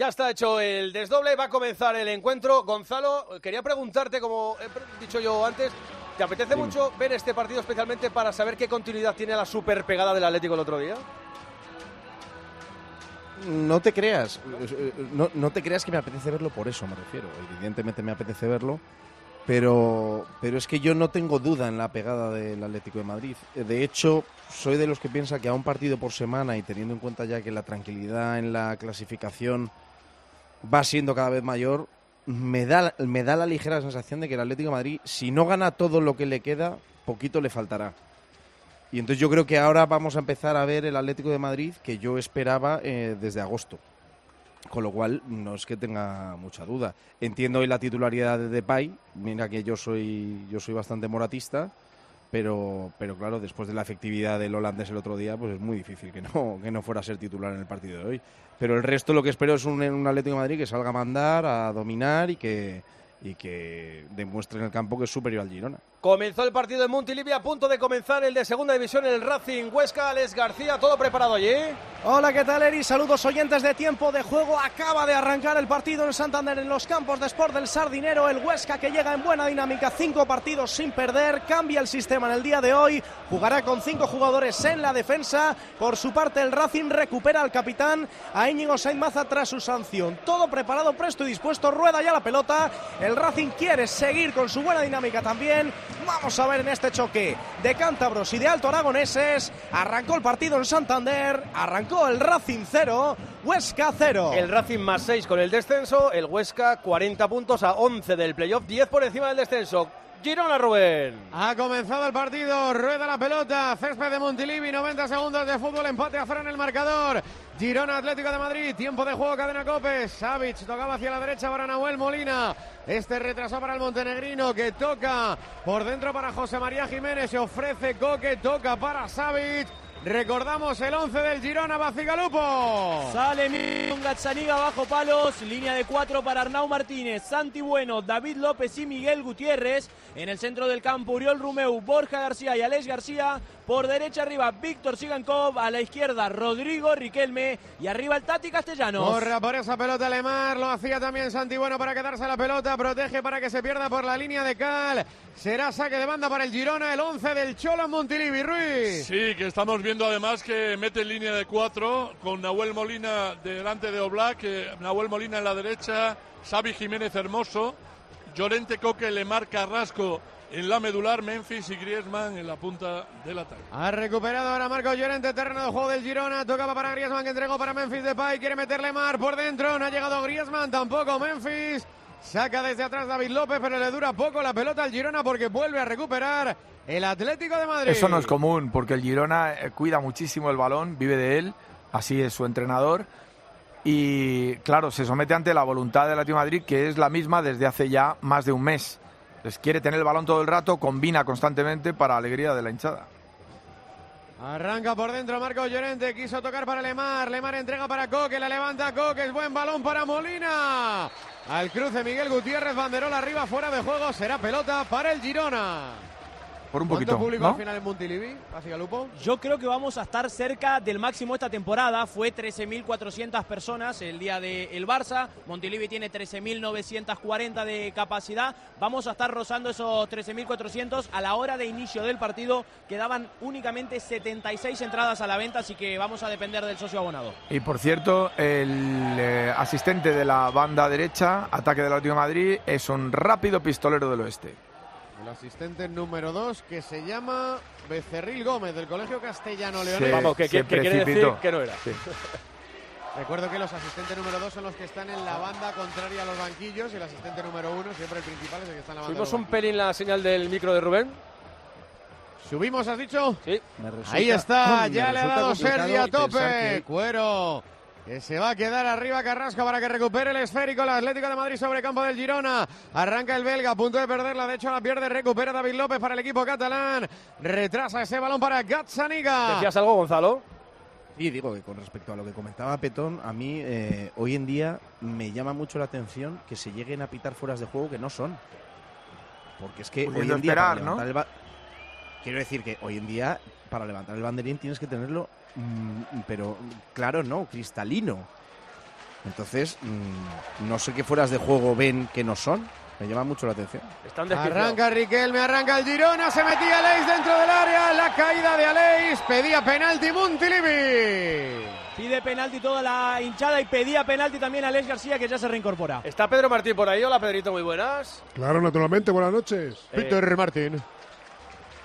Ya está hecho el desdoble, va a comenzar el encuentro. Gonzalo, quería preguntarte, como he dicho yo antes, ¿te apetece mucho ver este partido especialmente para saber qué continuidad tiene la super pegada del Atlético el otro día? No te creas, no, no te creas que me apetece verlo por eso, me refiero. Evidentemente me apetece verlo, pero, pero es que yo no tengo duda en la pegada del Atlético de Madrid. De hecho, soy de los que piensa que a un partido por semana y teniendo en cuenta ya que la tranquilidad en la clasificación va siendo cada vez mayor, me da, me da la ligera sensación de que el Atlético de Madrid, si no gana todo lo que le queda, poquito le faltará. Y entonces yo creo que ahora vamos a empezar a ver el Atlético de Madrid que yo esperaba eh, desde agosto. Con lo cual, no es que tenga mucha duda. Entiendo hoy la titularidad de Depay. Mira que yo soy, yo soy bastante moratista. Pero, pero claro, después de la efectividad del holandés el otro día, pues es muy difícil que no, que no fuera a ser titular en el partido de hoy. Pero el resto lo que espero es un, un Atlético de Madrid que salga a mandar, a dominar y que, y que demuestre en el campo que es superior al Girona. Comenzó el partido en Montilivi, a punto de comenzar el de segunda división, el Racing Huesca, Alex García, todo preparado allí. Hola, ¿qué tal, Eri? Saludos oyentes de tiempo de juego. Acaba de arrancar el partido en Santander en los campos de Sport del Sardinero. El Huesca que llega en buena dinámica, cinco partidos sin perder. Cambia el sistema en el día de hoy. Jugará con cinco jugadores en la defensa. Por su parte, el Racing recupera al capitán a Íñigo Sainmaza tras su sanción. Todo preparado, presto y dispuesto. Rueda ya la pelota. El Racing quiere seguir con su buena dinámica también. Vamos a ver en este choque de cántabros y de alto aragoneses. Arrancó el partido en Santander, arrancó el Racing 0, Huesca 0. El Racing más 6 con el descenso, el Huesca 40 puntos a 11 del playoff, 10 por encima del descenso. Girona, Rubén. Ha comenzado el partido, rueda la pelota, césped de Montilivi, 90 segundos de fútbol, empate a cero en el marcador. Girona Atlético de Madrid, tiempo de juego, cadena Copes. Savic tocaba hacia la derecha para Nahuel Molina. Este retrasó para el montenegrino que toca por dentro para José María Jiménez. Se ofrece Coque, toca para Savic. Recordamos el 11 del Girona Bacigalupo. Sale Gazzaniga bajo palos, línea de cuatro para Arnau Martínez, Santi Bueno, David López y Miguel Gutiérrez. En el centro del campo, Uriol Rumeu, Borja García y Alex García. Por derecha arriba, Víctor Sigankov. A la izquierda, Rodrigo Riquelme. Y arriba el Tati Castellanos. Corra por esa pelota Lemar. Lo hacía también Santi Bueno para quedarse la pelota. Protege para que se pierda por la línea de Cal. Será saque de banda para el Girona, el 11 del Cholo Montilivi. Ruiz. Sí, que estamos viendo además que mete línea de cuatro con Nahuel Molina delante de Oblak. Nahuel Molina en la derecha. Xavi Jiménez Hermoso. Llorente Coque, Lemar Carrasco en la medular, Memphis y Griezmann en la punta del ataque. Ha recuperado ahora Marco Llorente, terreno de juego del Girona. Tocaba para Griezmann, que entregó para Memphis Depay. Quiere meterle Mar por dentro. No ha llegado Griezmann, tampoco Memphis. Saca desde atrás David López, pero le dura poco la pelota al Girona porque vuelve a recuperar el Atlético de Madrid. Eso no es común, porque el Girona eh, cuida muchísimo el balón, vive de él, así es su entrenador. Y claro, se somete ante la voluntad del Atlético de Madrid, que es la misma desde hace ya más de un mes. Les quiere tener el balón todo el rato, combina constantemente para alegría de la hinchada. Arranca por dentro Marco Llorente, quiso tocar para Lemar, Lemar entrega para Coque, la levanta Coque, es buen balón para Molina. Al cruce Miguel Gutiérrez, banderola arriba, fuera de juego, será pelota para el Girona. Por un ¿Cuánto poquito, público ¿no? al final en Montilivi? Hacia Lupo. Yo creo que vamos a estar cerca del máximo esta temporada. Fue 13.400 personas el día del Barça. Montilivi tiene 13.940 de capacidad. Vamos a estar rozando esos 13.400. A la hora de inicio del partido quedaban únicamente 76 entradas a la venta, así que vamos a depender del socio abonado. Y por cierto, el eh, asistente de la banda derecha, ataque del Atlético de Madrid, es un rápido pistolero del oeste. El asistente número 2 que se llama Becerril Gómez del Colegio Castellano Leonés. Vamos, que, que- que quiere decir que no era. Sí. Recuerdo que los asistentes número 2 son los que están en la banda contraria a los banquillos y el asistente número 1, siempre el principal, es el que está en la banda. Subimos un pelín la señal del micro de Rubén. ¿Subimos, has dicho? Sí. Ahí está, me ya le ha resulta dado complicado Sergi a tope. que- Cuero. Que se va a quedar arriba Carrasco para que recupere el esférico. El Atlético de Madrid sobre campo del Girona. Arranca el belga, a punto de perderla. De hecho, la pierde. Recupera David López para el equipo catalán. Retrasa ese balón para Gazzaniga. ¿Decías algo, Gonzalo? Y digo que con respecto a lo que comentaba Petón, a mí eh, hoy en día me llama mucho la atención que se lleguen a pitar fueras de juego que no son. Porque es que Pudiendo hoy en día esperar, para ¿no? levantar el ba- Quiero decir que hoy en día para levantar el banderín tienes que tenerlo, pero claro, no, cristalino. Entonces, mm, no sé qué fueras de juego ven que no son. Me llama mucho la atención. Están Arranca Riquelme, arranca el Girona, se metía Aleix dentro del área, la caída de Aleix, pedía penalti Montilivi. Pide penalti toda la hinchada y pedía penalti también a Alex García que ya se reincorpora. ¿Está Pedro Martín por ahí? Hola Pedrito, muy buenas. Claro, naturalmente, buenas noches. Eh, Peter Martín.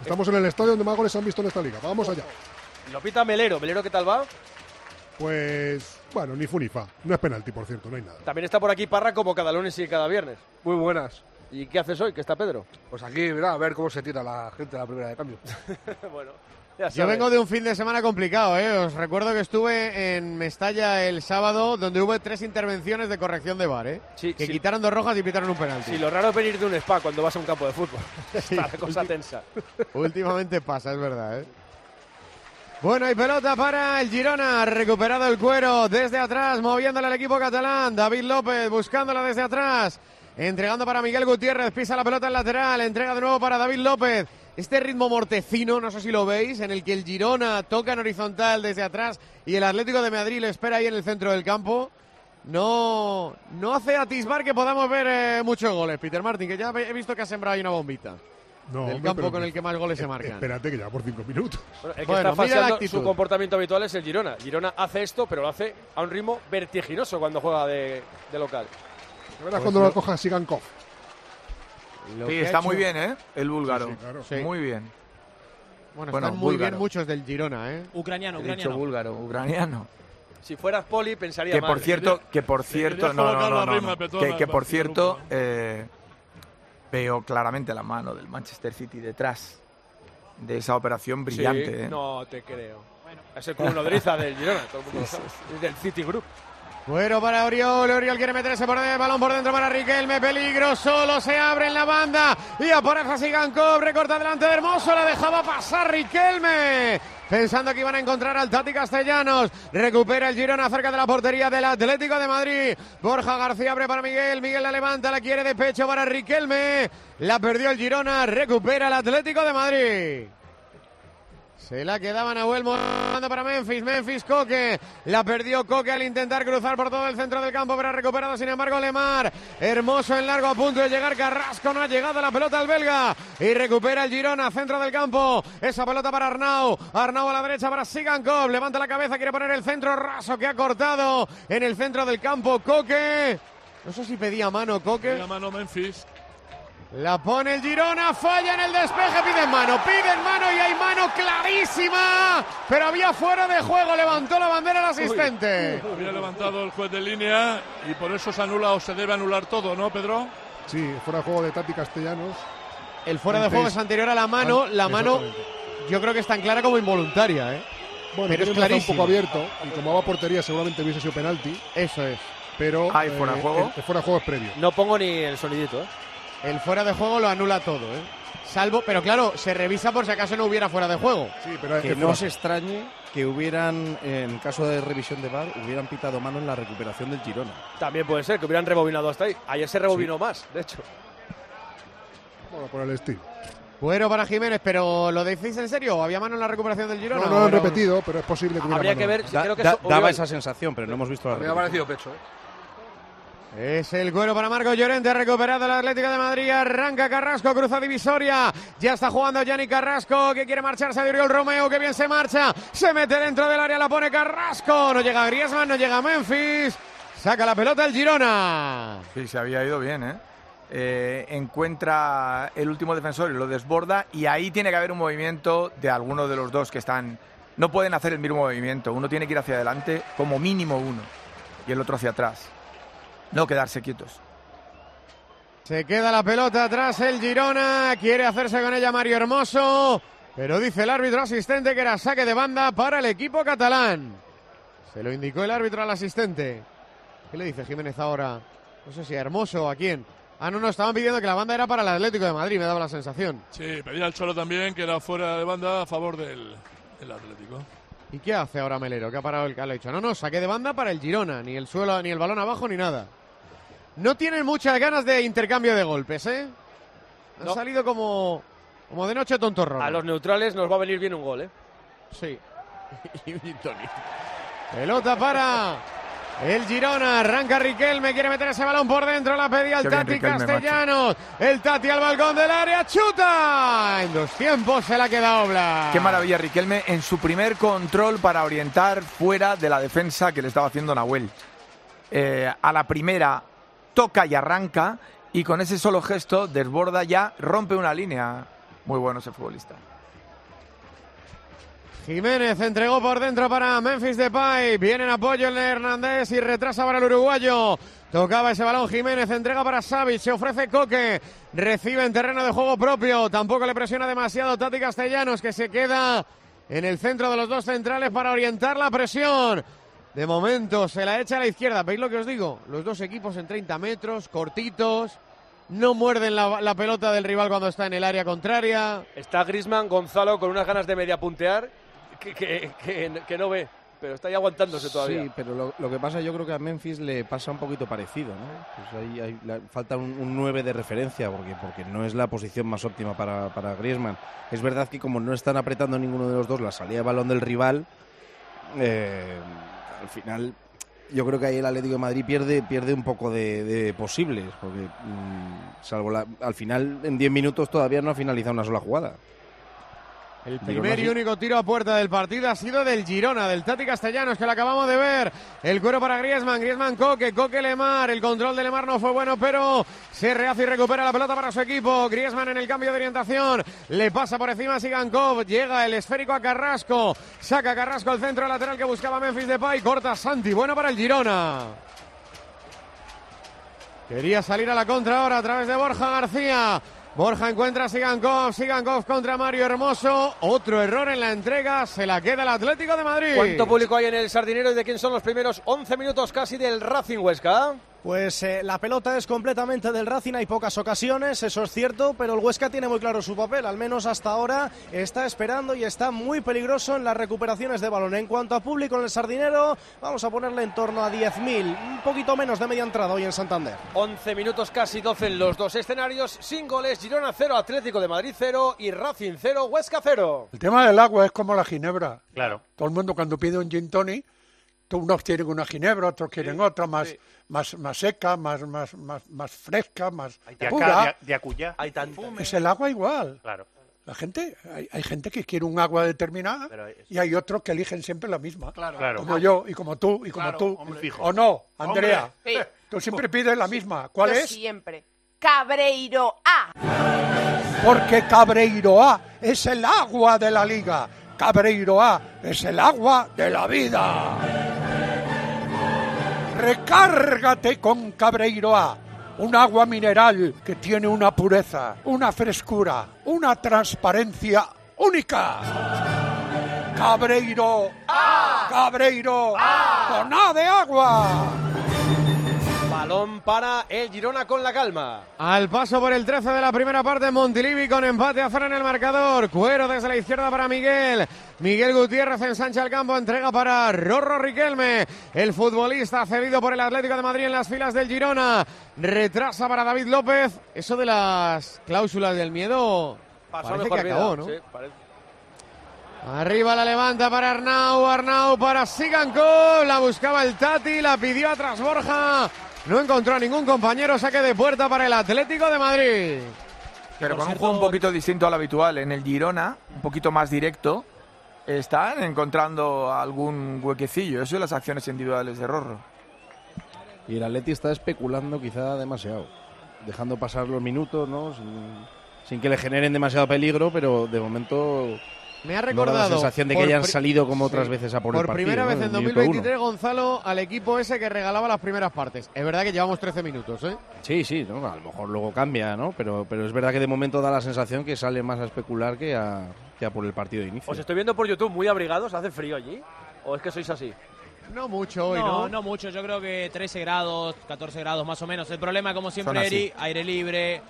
Estamos en el estadio donde más goles han visto en esta liga. Vamos allá. Lo pita Melero. ¿Melero qué tal va? Pues, bueno, ni fu ni fa. No es penalti, por cierto, no hay nada. También está por aquí Parra como cada lunes y cada viernes. Muy buenas. ¿Y qué haces hoy? ¿Qué está Pedro? Pues aquí, mira, a ver cómo se tira la gente a la primera de cambio. bueno, ya Yo vengo de un fin de semana complicado, ¿eh? Os recuerdo que estuve en Mestalla el sábado, donde hubo tres intervenciones de corrección de bar, ¿eh? Sí, que sí. quitaron dos rojas y pitaron un penalti. Sí, lo raro es venir de un spa cuando vas a un campo de fútbol. Está la cosa tensa. Últimamente pasa, es verdad, ¿eh? Bueno, hay pelota para el Girona. Recuperado el cuero desde atrás, moviéndole al equipo catalán. David López buscándola desde atrás. Entregando para Miguel Gutiérrez. Pisa la pelota en lateral. Entrega de nuevo para David López. Este ritmo mortecino, no sé si lo veis, en el que el Girona toca en horizontal desde atrás y el Atlético de Madrid le espera ahí en el centro del campo. No, no hace atisbar que podamos ver eh, muchos goles, Peter Martin, que ya he visto que ha sembrado ahí una bombita. No, del hombre, campo con el que más goles se marcan. Espérate, que ya por cinco minutos. Bueno, el que Bueno, está su comportamiento habitual es el Girona. Girona hace esto, pero lo hace a un ritmo vertiginoso cuando juega de, de local. Verás cuando lo coja Sigankov. Lo Sí, está hecho- muy bien, ¿eh? El búlgaro. Sí, sí, claro. Sí. Muy bien. Bueno, Bueno, están muy búlgaro. bien muchos del Girona, ¿eh? Ucraniano, He dicho ucraniano. búlgaro, ucraniano. Si fueras poli, pensaría Que mal. por cierto, que por cierto, no, no, no, no, que, que por cierto eh, veo claramente la mano del Manchester City detrás de esa operación Sí, brillante. ¿eh? No te creo. Es el club nodriza del Girona, todo el mundo lo sabe. Es del City Group. Bueno para Oriol, Oriol quiere meterse por el balón por dentro para Riquelme, peligro, solo se abre en la banda y apareja Sigankov, recorta delante de Hermoso, la dejaba pasar Riquelme. Pensando que iban a encontrar al Tati Castellanos. Recupera el Girona cerca de la portería del Atlético de Madrid. Borja García abre para Miguel. Miguel la levanta, la quiere de pecho para Riquelme. La perdió el Girona. Recupera el Atlético de Madrid. Se la quedaba Nahuel mandando para Memphis. Memphis Coque. La perdió Coque al intentar cruzar por todo el centro del campo, pero ha recuperado sin embargo Lemar. Hermoso en largo a punto de llegar Carrasco. No ha llegado la pelota al belga. Y recupera el Girona, centro del campo. Esa pelota para Arnau. Arnau a la derecha para Sigankov. Levanta la cabeza, quiere poner el centro raso que ha cortado en el centro del campo. Coque. No sé si pedía mano Coque. La mano Memphis. La pone el Girona, falla en el despeje, piden mano, piden mano y hay mano clarísima, pero había fuera de juego, levantó la bandera el asistente. Había levantado el juez de línea y por eso se anula o se debe anular todo, ¿no, Pedro? Sí, fuera de juego de Tati Castellanos. El fuera de juego es anterior a la mano, An- la mano yo creo que es tan clara como involuntaria, ¿eh? Bueno, pero es brazo un clarísimo. poco abierto y como va a portería seguramente hubiese sido penalti, Eso es. pero Ah, ¿y fuera de eh, juego? El, el fuera de juego es previo. No pongo ni el sonidito, ¿eh? El fuera de juego lo anula todo, ¿eh? Salvo, pero claro, se revisa por si acaso no hubiera fuera de juego. Sí, pero Que no os extrañe que hubieran, en caso de revisión de VAR, hubieran pitado mano en la recuperación del Girona. También puede ser que hubieran rebobinado hasta ahí. Ayer se rebobinó más, de hecho. Bueno, por el estilo. Bueno para Jiménez, pero ¿lo decís en serio? ¿Había mano en la recuperación del Girona? No, no lo han ¿O repetido, pero es posible que hubiera Habría mano. que ver, Da- creo que da- daba esa sensación, pero no hemos visto la Me ha parecido pecho, ¿eh? Es el cuero para Marco Llorente, recuperado el Atlético de Madrid, arranca Carrasco, cruza divisoria, ya está jugando Yanni Carrasco, que quiere marcharse de Oriol Romeo, que bien se marcha, se mete dentro del área, la pone Carrasco, no llega Griezmann, no llega Memphis, saca la pelota el Girona. Sí, se había ido bien, ¿eh? Eh, encuentra el último defensor y lo desborda y ahí tiene que haber un movimiento de alguno de los dos que están... No pueden hacer el mismo movimiento, uno tiene que ir hacia adelante, como mínimo uno, y el otro hacia atrás. No quedarse quietos. Se queda la pelota atrás el Girona, quiere hacerse con ella Mario Hermoso, pero dice el árbitro asistente que era saque de banda para el equipo catalán. Se lo indicó el árbitro al asistente. ¿Qué le dice Jiménez ahora? No sé si a Hermoso o a quién. Ah, no, no, estaban pidiendo que la banda era para el Atlético de Madrid, me daba la sensación. Sí, pedía el Cholo también que era fuera de banda a favor del, del Atlético. ¿Y qué hace ahora Melero? ¿Qué ha parado el que ha dicho? No, no, saque de banda para el Girona, ni el suelo, ni el balón abajo, ni nada. No tienen muchas ganas de intercambio de golpes, ¿eh? Han No. salido como, como de noche tontorrón. A los neutrales nos va a venir bien un gol, ¿eh? Sí. Pelota para El Girona arranca Riquelme, quiere meter ese balón por dentro, la pedía el Tati Riquelme, Castellanos. El Tati al balcón del área, chuta. En dos tiempos se la queda Obla. Qué maravilla Riquelme en su primer control para orientar fuera de la defensa que le estaba haciendo Nahuel. Eh, a la primera toca y arranca y con ese solo gesto desborda ya, rompe una línea. Muy bueno ese futbolista. Jiménez entregó por dentro para Memphis Depay. Viene en apoyo el Hernández y retrasa para el uruguayo. Tocaba ese balón Jiménez, entrega para Savic, se ofrece Coque, recibe en terreno de juego propio, tampoco le presiona demasiado Tati Castellanos que se queda en el centro de los dos centrales para orientar la presión. De momento se la echa a la izquierda, ¿veis lo que os digo? Los dos equipos en 30 metros, cortitos, no muerden la, la pelota del rival cuando está en el área contraria. Está Grisman Gonzalo con unas ganas de media puntear que, que- que- que no ve, pero está ahí aguantándose todavía. Sí, pero lo, lo que pasa yo creo que a Memphis le pasa un poquito parecido, ¿no? Pues ahí, ahí la- falta un, un 9 de referencia porque, porque no es la posición más óptima para, para Griezmann. Es verdad que como no están apretando ninguno de los dos la salida de balón del rival, eh, al final yo creo que ahí el Atlético de Madrid pierde, pierde un poco de, de posibles, porque mm, salvo la- al final en 10 minutos todavía no ha finalizado una sola jugada. El primer y único tiro a puerta del partido ha sido del Girona, del Tati Castellanos, que lo acabamos de ver. El cuero para Griezmann, Griezmann Coque, Coque Lemar. El control de Lemar no fue bueno, pero se rehace y recupera la pelota para su equipo. Griezmann en el cambio de orientación. Le pasa por encima a Sigankov. Llega el esférico a Carrasco. Saca Carrasco al centro lateral que buscaba Memphis Depay. Corta Santi. Bueno para el Girona. Quería salir a la contra ahora a través de Borja García. Borja encuentra a Sigankov, Sigankov contra Mario Hermoso. Otro error en la entrega, se la queda el Atlético de Madrid. ¿Cuánto público hay en el Sardinero y de quién son los primeros 11 minutos casi del Racing Huesca? Pues eh, la pelota es completamente del Racing, hay pocas ocasiones, eso es cierto, pero el Huesca tiene muy claro su papel, al menos hasta ahora está esperando y está muy peligroso en las recuperaciones de balón. En cuanto a público en el Sardinero, vamos a ponerle en torno a 10.000, un poquito menos de media entrada hoy en Santander. 11 minutos casi 12 en los dos escenarios, sin goles, Girona 0, Atlético de Madrid 0 y Racing 0, Huesca 0. El tema del agua es como la ginebra. Claro. Todo el mundo cuando pide un gin tonic, unos quieren una ginebra, otros quieren otra más, más, más seca, más, más, más, más fresca, más De pura. acá, de, de acullá. Hay tanto. Es el agua igual. Claro. La gente, hay, hay gente que quiere un agua determinada Pero es- y hay otros que eligen siempre la misma. Claro. Como yo y como tú y como Claro, tú. hombre. ¿O no, Andrea? Sí. Tú siempre pides la misma. ¿Cuál Yo es? Siempre. Cabreiro A. Porque Cabreiro A es el agua de la liga. Cabreiro A es el agua de la vida. Recárgate con Cabreiro A. Un agua mineral que tiene una pureza, una frescura, una transparencia única. Cabreiro A. Cabreiro Con A de agua. Balón para el Girona con la calma. Al paso por el 13 de la primera parte, Montilivi con empate a cero en el marcador. Cuero desde la izquierda para Miguel. Miguel Gutiérrez ensancha el campo, entrega para Rorro Riquelme. El futbolista cedido por el Atlético de Madrid en las filas del Girona. Retrasa para David López. Eso de las cláusulas del miedo Pasó parece mejor que vida, acabó, ¿no? sí, parece. Arriba la levanta para Arnau, Arnau para Sigankov, la buscaba el Tati, la pidió atrás Borja, no encontró a ningún compañero, saque de puerta para el Atlético de Madrid. Pero con un juego un poquito distinto al habitual. En el Girona, un poquito más directo, están encontrando algún huequecillo. Eso y las acciones individuales de Rorro. Y el Atleti está especulando quizá demasiado, dejando pasar los minutos, ¿no? Sin, sin que le generen demasiado peligro, pero de momento Me ha no da recordado. la sensación de que por hayan salido como otras Sí. veces a por, Por el partido. primera ¿no? vez en el minuto uno. 2023, Gonzalo, al equipo ese que regalaba las primeras partes. Es verdad que llevamos 13 minutos, ¿eh? Sí, sí, ¿no? a lo mejor luego cambia, ¿no? Pero, pero es verdad que de momento da la sensación que sale más a especular que a, que a por el partido de inicio. Os estoy viendo por YouTube muy abrigados, ¿hace frío allí? ¿O es que sois así? No mucho hoy, no, ¿no? no mucho, yo creo que 13 grados, 14 grados más o menos. El problema, como siempre. Eri, aire libre,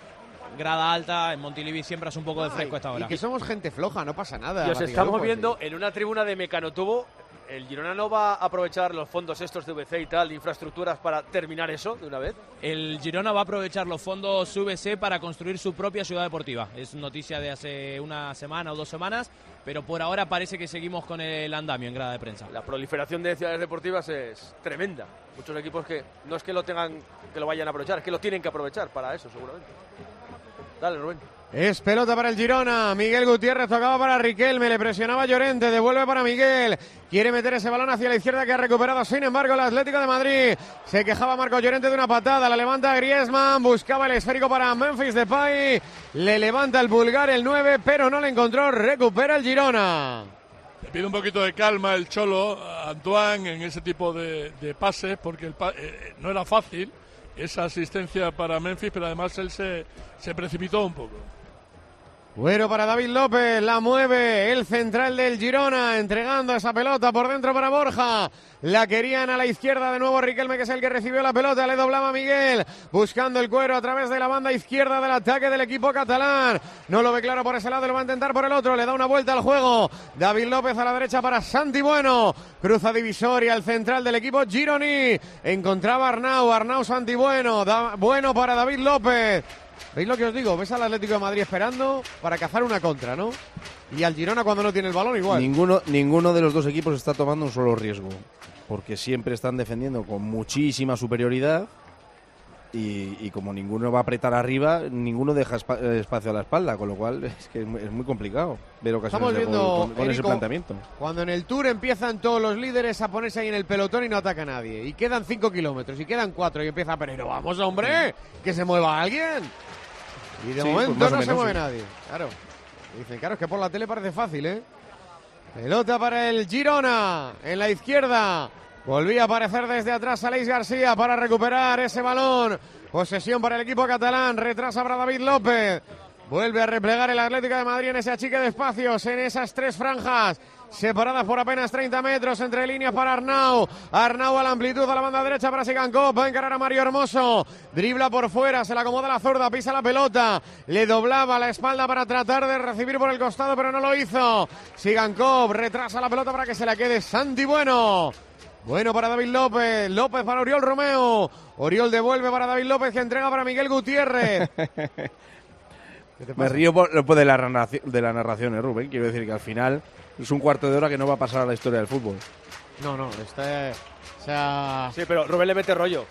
grada alta, en Montilivi siempre hace un poco de fresco esta Y hora. que somos gente floja, no pasa nada. Y os estamos viendo en una tribuna de Mecanotubo ¿El Girona no va a aprovechar los fondos estos de VC y tal, de infraestructuras, para terminar eso de una vez? El Girona va a aprovechar los fondos VC para construir su propia ciudad deportiva. Es noticia de hace una semana o dos semanas, pero por ahora parece que seguimos con el andamio en grada de prensa. La proliferación de ciudades deportivas es tremenda. Muchos equipos que no es que lo tengan, que lo vayan a aprovechar, es que lo tienen que aprovechar para eso, seguramente. Dale, Rubén. Es pelota para el Girona. Miguel Gutiérrez tocaba para Riquelme. Le presionaba Llorente. Devuelve para Miguel. Quiere meter ese balón hacia la izquierda que ha recuperado. Sin embargo, el Atlético de Madrid. Se quejaba Marco Llorente de una patada. La levanta Griezmann. Buscaba el esférico para Memphis Depay. Le levanta el pulgar el 9, pero no le encontró. Recupera el Girona. Le pide un poquito de calma el Cholo, a Antoine, en ese tipo de, de pases, porque el pa- eh, no era fácil esa asistencia para Memphis, pero además él se, se precipitó un poco. Bueno para David López, la mueve el central del Girona, entregando esa pelota por dentro para Borja. La querían a la izquierda de nuevo Riquelme, que es el que recibió la pelota, le doblaba a Miguel, buscando el cuero a través de la banda izquierda del ataque del equipo catalán. No lo ve claro por ese lado, lo va a intentar por el otro, le da una vuelta al juego. David López a la derecha para Santi Bueno, cruza divisoria el central del equipo Gironi. Encontraba Arnau, Arnau Santi Bueno, bueno para David López. ¿Veis lo que os digo? Ves al Atlético de Madrid esperando para cazar una contra, ¿no? Y al Girona cuando no tiene el balón igual. Ninguno, ninguno de los dos equipos está tomando un solo riesgo, porque siempre están defendiendo con muchísima superioridad y, y como ninguno va a apretar arriba, ninguno deja espa- eh, espacio a la espalda, con lo cual es que es muy, es muy complicado ver ocasiones Estamos de gol viendo, con, ese planteamiento. Cuando en el Tour empiezan todos los líderes a ponerse ahí en el pelotón y no ataca a nadie. Y quedan 5 kilómetros y quedan 4 y empieza Pereiro. Vamos, hombre, que se mueva alguien. Y de Sí, momento pues no se mueve sí. nadie. Claro. Dicen, claro, es que por la tele parece fácil, ¿eh? Pelota para el Girona en la izquierda. Volvía a aparecer desde atrás Aleix García para recuperar ese balón. Posesión para el equipo catalán. Retrasa para David López. Vuelve a replegar el Atlético de Madrid en ese achique de espacios, en esas tres franjas. Separadas por apenas 30 metros entre líneas para Arnau. Arnau a la amplitud a la banda derecha para Sigankov. Va a encarar a Mario Hermoso. Dribla por fuera, se la acomoda la zurda, pisa la pelota. Le doblaba la espalda para tratar de recibir por el costado, pero no lo hizo. Sigankov retrasa la pelota para que se la quede Santi Bueno. Bueno para David López, López para Oriol Romeo. Oriol devuelve para David López que entrega para Miguel Gutiérrez. ¿Qué te Me río por, por de, la narración, de la narración, eh, Rubén. Quiero decir que al final es un cuarto de hora que no va a pasar a la historia del fútbol. No, no, está. O sea. Sí, pero Rubén le mete rollo.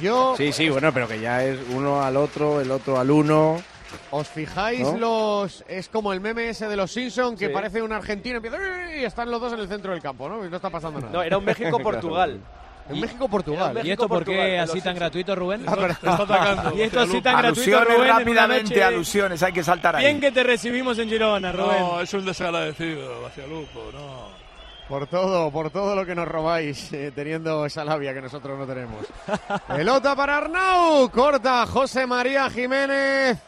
Yo. Sí, sí, bueno, pero que ya es uno al otro, el otro al uno. ¿Os fijáis ¿No? los. Es como el meme ese de los Simpsons que Sí. parece un argentino empieza y están los dos en el centro del campo, ¿no? Y no está pasando nada. No, era un México-Portugal. En México-Portugal. ¿Y esto por qué así tan gratuito, Rubén? Y esto así tan gratuito, Alusiones Rubén, rápidamente, alusiones, hay que saltar ahí. Bien que te recibimos en Girona, Rubén. No, es un desagradecido hacia Lupo, no. Por todo, por todo lo que nos robáis, eh, teniendo esa labia que nosotros no tenemos. pelota para Arnau, corta José María Jiménez.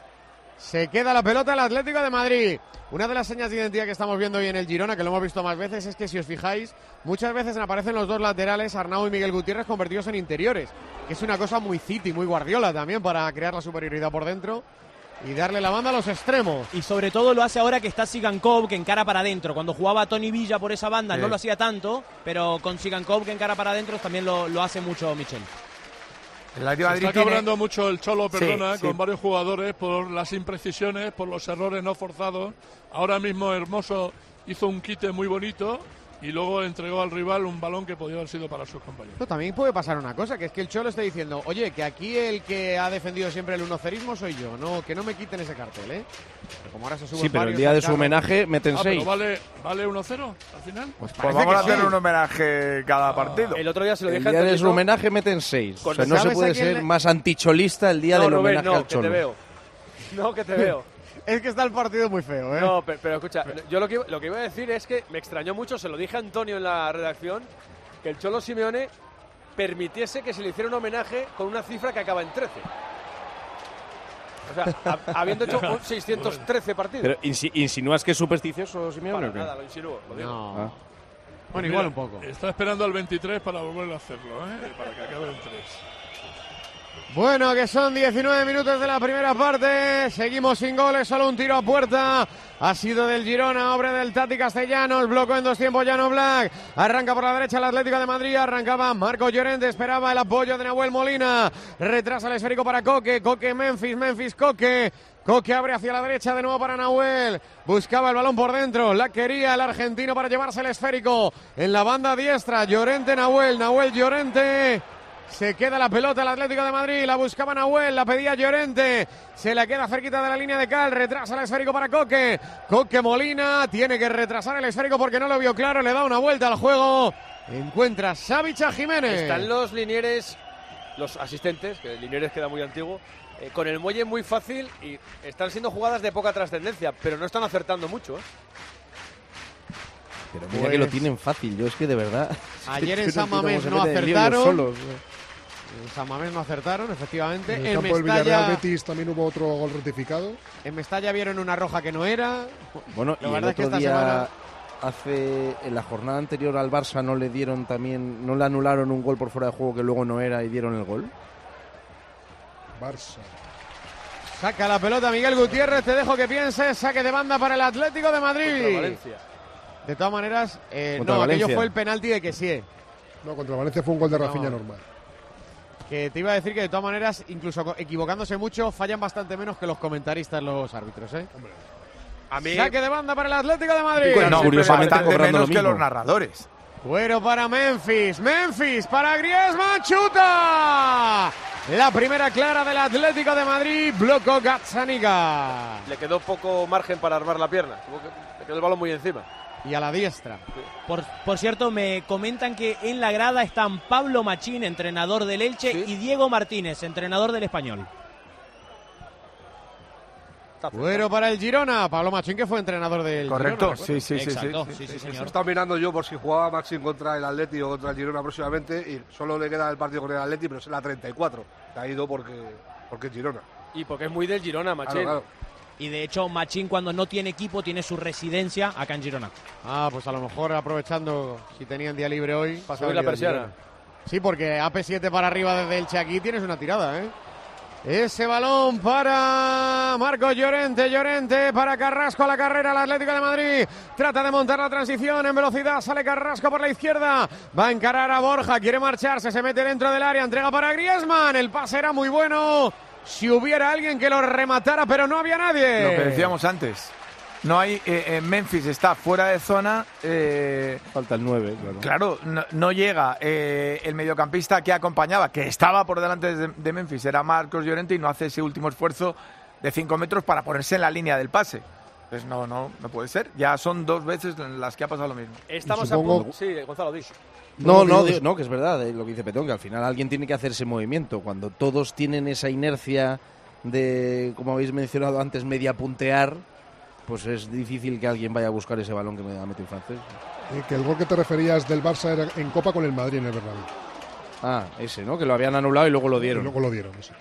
Se queda la pelota el Atlético de Madrid. Una de las señas de identidad que estamos viendo hoy en el Girona, que lo hemos visto más veces, es que si os fijáis, muchas veces aparecen los dos laterales, Arnau y Miguel Gutiérrez, convertidos en interiores. Que es una cosa muy City, muy Guardiola también, para crear la superioridad por dentro y darle la banda a los extremos. Y sobre todo lo hace ahora que está Sigankov, que encara para adentro. Cuando jugaba Tony Villa por esa banda Sí. no lo hacía tanto, pero con Sigankov, que encara para adentro, también lo, lo hace mucho Michel. El Atlético de Se Madrid está tiene- cobrando mucho el Cholo, Sí, perdona, sí. con varios jugadores por las imprecisiones, por los errores no forzados. Ahora mismo Hermoso hizo un quite muy bonito y luego entregó al rival un balón que podía haber sido para sus compañeros. Pero también puede pasar una cosa, que es que el Cholo está diciendo, oye, que aquí el que ha defendido siempre el unocerismo soy yo, no, que no me quiten ese cartel, ¿eh? Pero como ahora se suben Sí, pero el día de su carro- homenaje meten Ah, pero seis. vale, vale 1-0 al final. Pues Pues vamos a hacer sí. un homenaje cada partido. El otro día se lo El dije a día de su homenaje meten seis. O sea, no se ¿Sabes a puede ser le- más anticholista el día no, del homenaje no, al que te Cholo. veo. No, que te veo. Es que está el partido muy feo, ¿eh? No, pe- pero, escucha, yo lo que, lo que iba a decir es que me extrañó mucho, se lo dije a Antonio en la redacción, que el Cholo Simeone permitiese que se le hiciera un homenaje con una cifra que acaba en 13. O sea, ha- habiendo hecho un 613 partidos. Pero insi- insinúas que es supersticioso, Simeone. Para o qué? nada, lo insinúo, lo digo. No. Ah. Bueno, Mira, igual un poco. Está esperando al 23 para volver a hacerlo, ¿eh? para que acabe en 3. Bueno, que son 19 minutos de la primera parte. Seguimos sin goles, solo un tiro a puerta. Ha sido del Girona, obra del Tati Castellanos. Bloco en dos tiempos, Llano Black. Arranca por la derecha el Atlético de Madrid. Arrancaba Marco Llorente. Esperaba el apoyo de Nahuel Molina. Retrasa el esférico para Coque. Coque Memphis, Memphis Coque. Coque abre hacia la derecha de nuevo para Nahuel. Buscaba el balón por dentro. La quería el argentino para llevarse el esférico. En la banda diestra, Llorente, Nahuel. Nahuel, Llorente. Se queda la pelota el Atlético de Madrid, la buscaba Nahuel, la pedía Llorente, se la queda cerquita de la línea de Cal, retrasa el esférico para Coque, Coque Molina, tiene que retrasar el esférico porque no lo vio claro, le da una vuelta al juego, encuentra Savicha Jiménez. Están los linieres, los asistentes, que el linieres queda muy antiguo, eh, con el muelle muy fácil y están siendo jugadas de poca trascendencia, pero no están acertando mucho. ¿eh? Pero mira que lo tienen fácil, yo es que de verdad. Ayer en San Mamés no acertaron. En San Mamés no acertaron, efectivamente. En el En campo del Villarreal Mestalla, Betis también hubo otro gol rectificado. en Mestalla vieron una roja que no era. Bueno, La y el verdad es que esta día, semana- hace en la jornada anterior al Barça no le dieron también, no le anularon un gol por fuera de juego que luego no era y dieron el gol. Barça. Saca la pelota Miguel Gutiérrez, te dejo que pienses. Saque de banda para el Atlético de Madrid. De todas maneras, eh, no, aquello fue el penalti de que sí. No, contra Valencia fue un gol de Rafinha No. normal. Que te iba a decir que de todas maneras, incluso equivocándose mucho, fallan bastante menos que los comentaristas, los árbitros, ¿eh? A mí- Saque de banda para el Atlético de Madrid. no, curiosamente cobrando menos lo que mismo. los narradores. Cuero para Memphis. Memphis para Griezmann. Chuta. La primera clara del Atlético de Madrid. Bloco Gazzaniga. Le quedó poco margen para armar la pierna. Que- Le quedó el balón muy encima. Y a la diestra. Por, por cierto, me comentan que en la grada están Pablo Machín, entrenador del Elche, y Diego Martínez, entrenador del Español. Cuero para el Girona. Pablo Machín, que fue entrenador del Correcto, Girona. sí, sí, sí, Exacto, sí, sí, sí, señor. Estaba mirando yo por si jugaba Maxim contra el Atleti o contra el Girona próximamente y solo le queda el partido con el Atleti, pero es la 34. Se ha ido porque, porque es Girona. Y porque es muy del Girona, Machín. Claro, claro. Y de hecho, Machín cuando no tiene equipo tiene su residencia acá en Girona. Ah, pues a lo mejor aprovechando si tenían día libre hoy. Subir la persiana. Sí, porque AP7 para arriba desde el aquí tienes una tirada, ¿eh? Ese balón para Marco Llorente, Llorente para Carrasco a la carrera, el Atlético de Madrid. Trata de montar la transición en velocidad, sale Carrasco por la izquierda. Va a encarar a Borja, quiere marcharse, se mete dentro del área, entrega para Griezmann. El pase era muy bueno. Si hubiera alguien que lo rematara, pero no había nadie. Lo que decíamos antes. No hay. eh, eh, Memphis está fuera de zona. eh, Falta el 9, claro. Claro, no, no llega eh, el mediocampista que acompañaba, que estaba por delante de, de Memphis, era Marcos Llorente y no hace ese último esfuerzo de 5 metros para ponerse en la línea del pase. Pues no, no, no puede ser. Ya son dos veces en las que ha pasado lo mismo. Estamos supongo- a punto. Sí, Gonzalo, dice. No, No, no, digo- digo- no, que es verdad, eh, lo que dice Petón, que al final alguien tiene que hacer ese movimiento. Cuando todos tienen esa inercia de, como habéis mencionado antes, media puntear, pues es difícil que alguien vaya a buscar ese balón que me ha metido el francés. Eh, que el gol que te referías del Barça era en Copa con el Madrid en el Bernabéu. Ah, ese, ¿no? Que lo habían anulado y luego lo Y dieron. luego lo dieron. eso.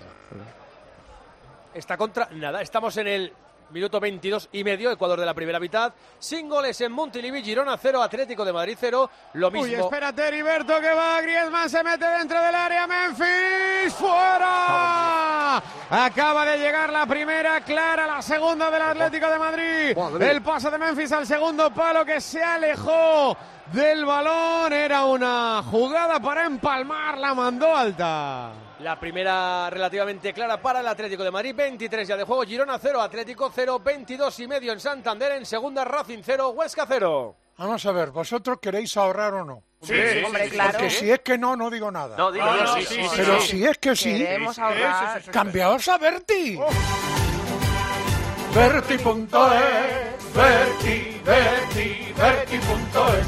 Está contra nada. Estamos en el minuto 22 y medio, Ecuador de la primera mitad. Sin goles en Montilivi, Girona 0, Atlético de Madrid 0. Lo mismo. Uy, espérate, Heriberto, que va. Griezmann se mete dentro del área. Memphis, fuera. Acaba de llegar la primera, clara, la segunda del Atlético de Madrid. El pase de Memphis al segundo palo que se alejó del balón. Era una jugada para empalmar, la mandó alta. La primera relativamente clara para el Atlético de Madrid. 23 ya de juego. Girona 0, Atlético 0, 22 y medio en Santander. En segunda, Racing 0, Huesca 0. Vamos a ver, ¿vosotros queréis ahorrar o no? Sí, hombre, claro. Porque si es que no, no digo nada. No, digo yo, no, sí, sí, sí, sí, sí. Pero sí. si es que sí, ahorrar. cambiaos a Berti. Berti.es, Berti, Berti, Berti.es.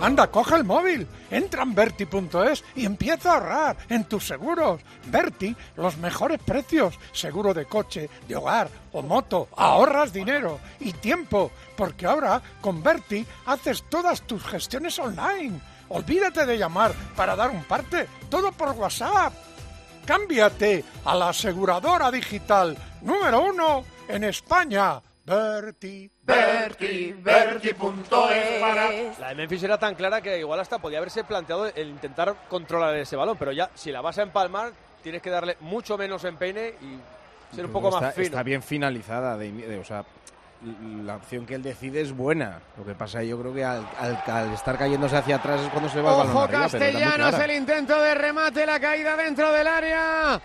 Anda, coge el móvil, entra en Berti.es y empieza a ahorrar en tus seguros. Berti, los mejores precios. Seguro de coche, de hogar o moto. Ahorras dinero y tiempo, porque ahora con Berti haces todas tus gestiones online. Olvídate de llamar para dar un parte, todo por WhatsApp. Cámbiate a la aseguradora digital número uno en España, Berti. Berti, Berti.es. La de Memphis era tan clara que igual hasta podía haberse planteado el intentar controlar ese balón, pero ya si la vas a empalmar tienes que darle mucho menos empeine y ser un poco está, más fino. Está bien finalizada, de, de- o sea, la opción que él decide es buena. Lo que pasa, yo creo que al, al- al estar cayéndose hacia atrás es cuando se va el balón Ojo arriba, era muy Castellanos, el intento de remate, la caída dentro del área.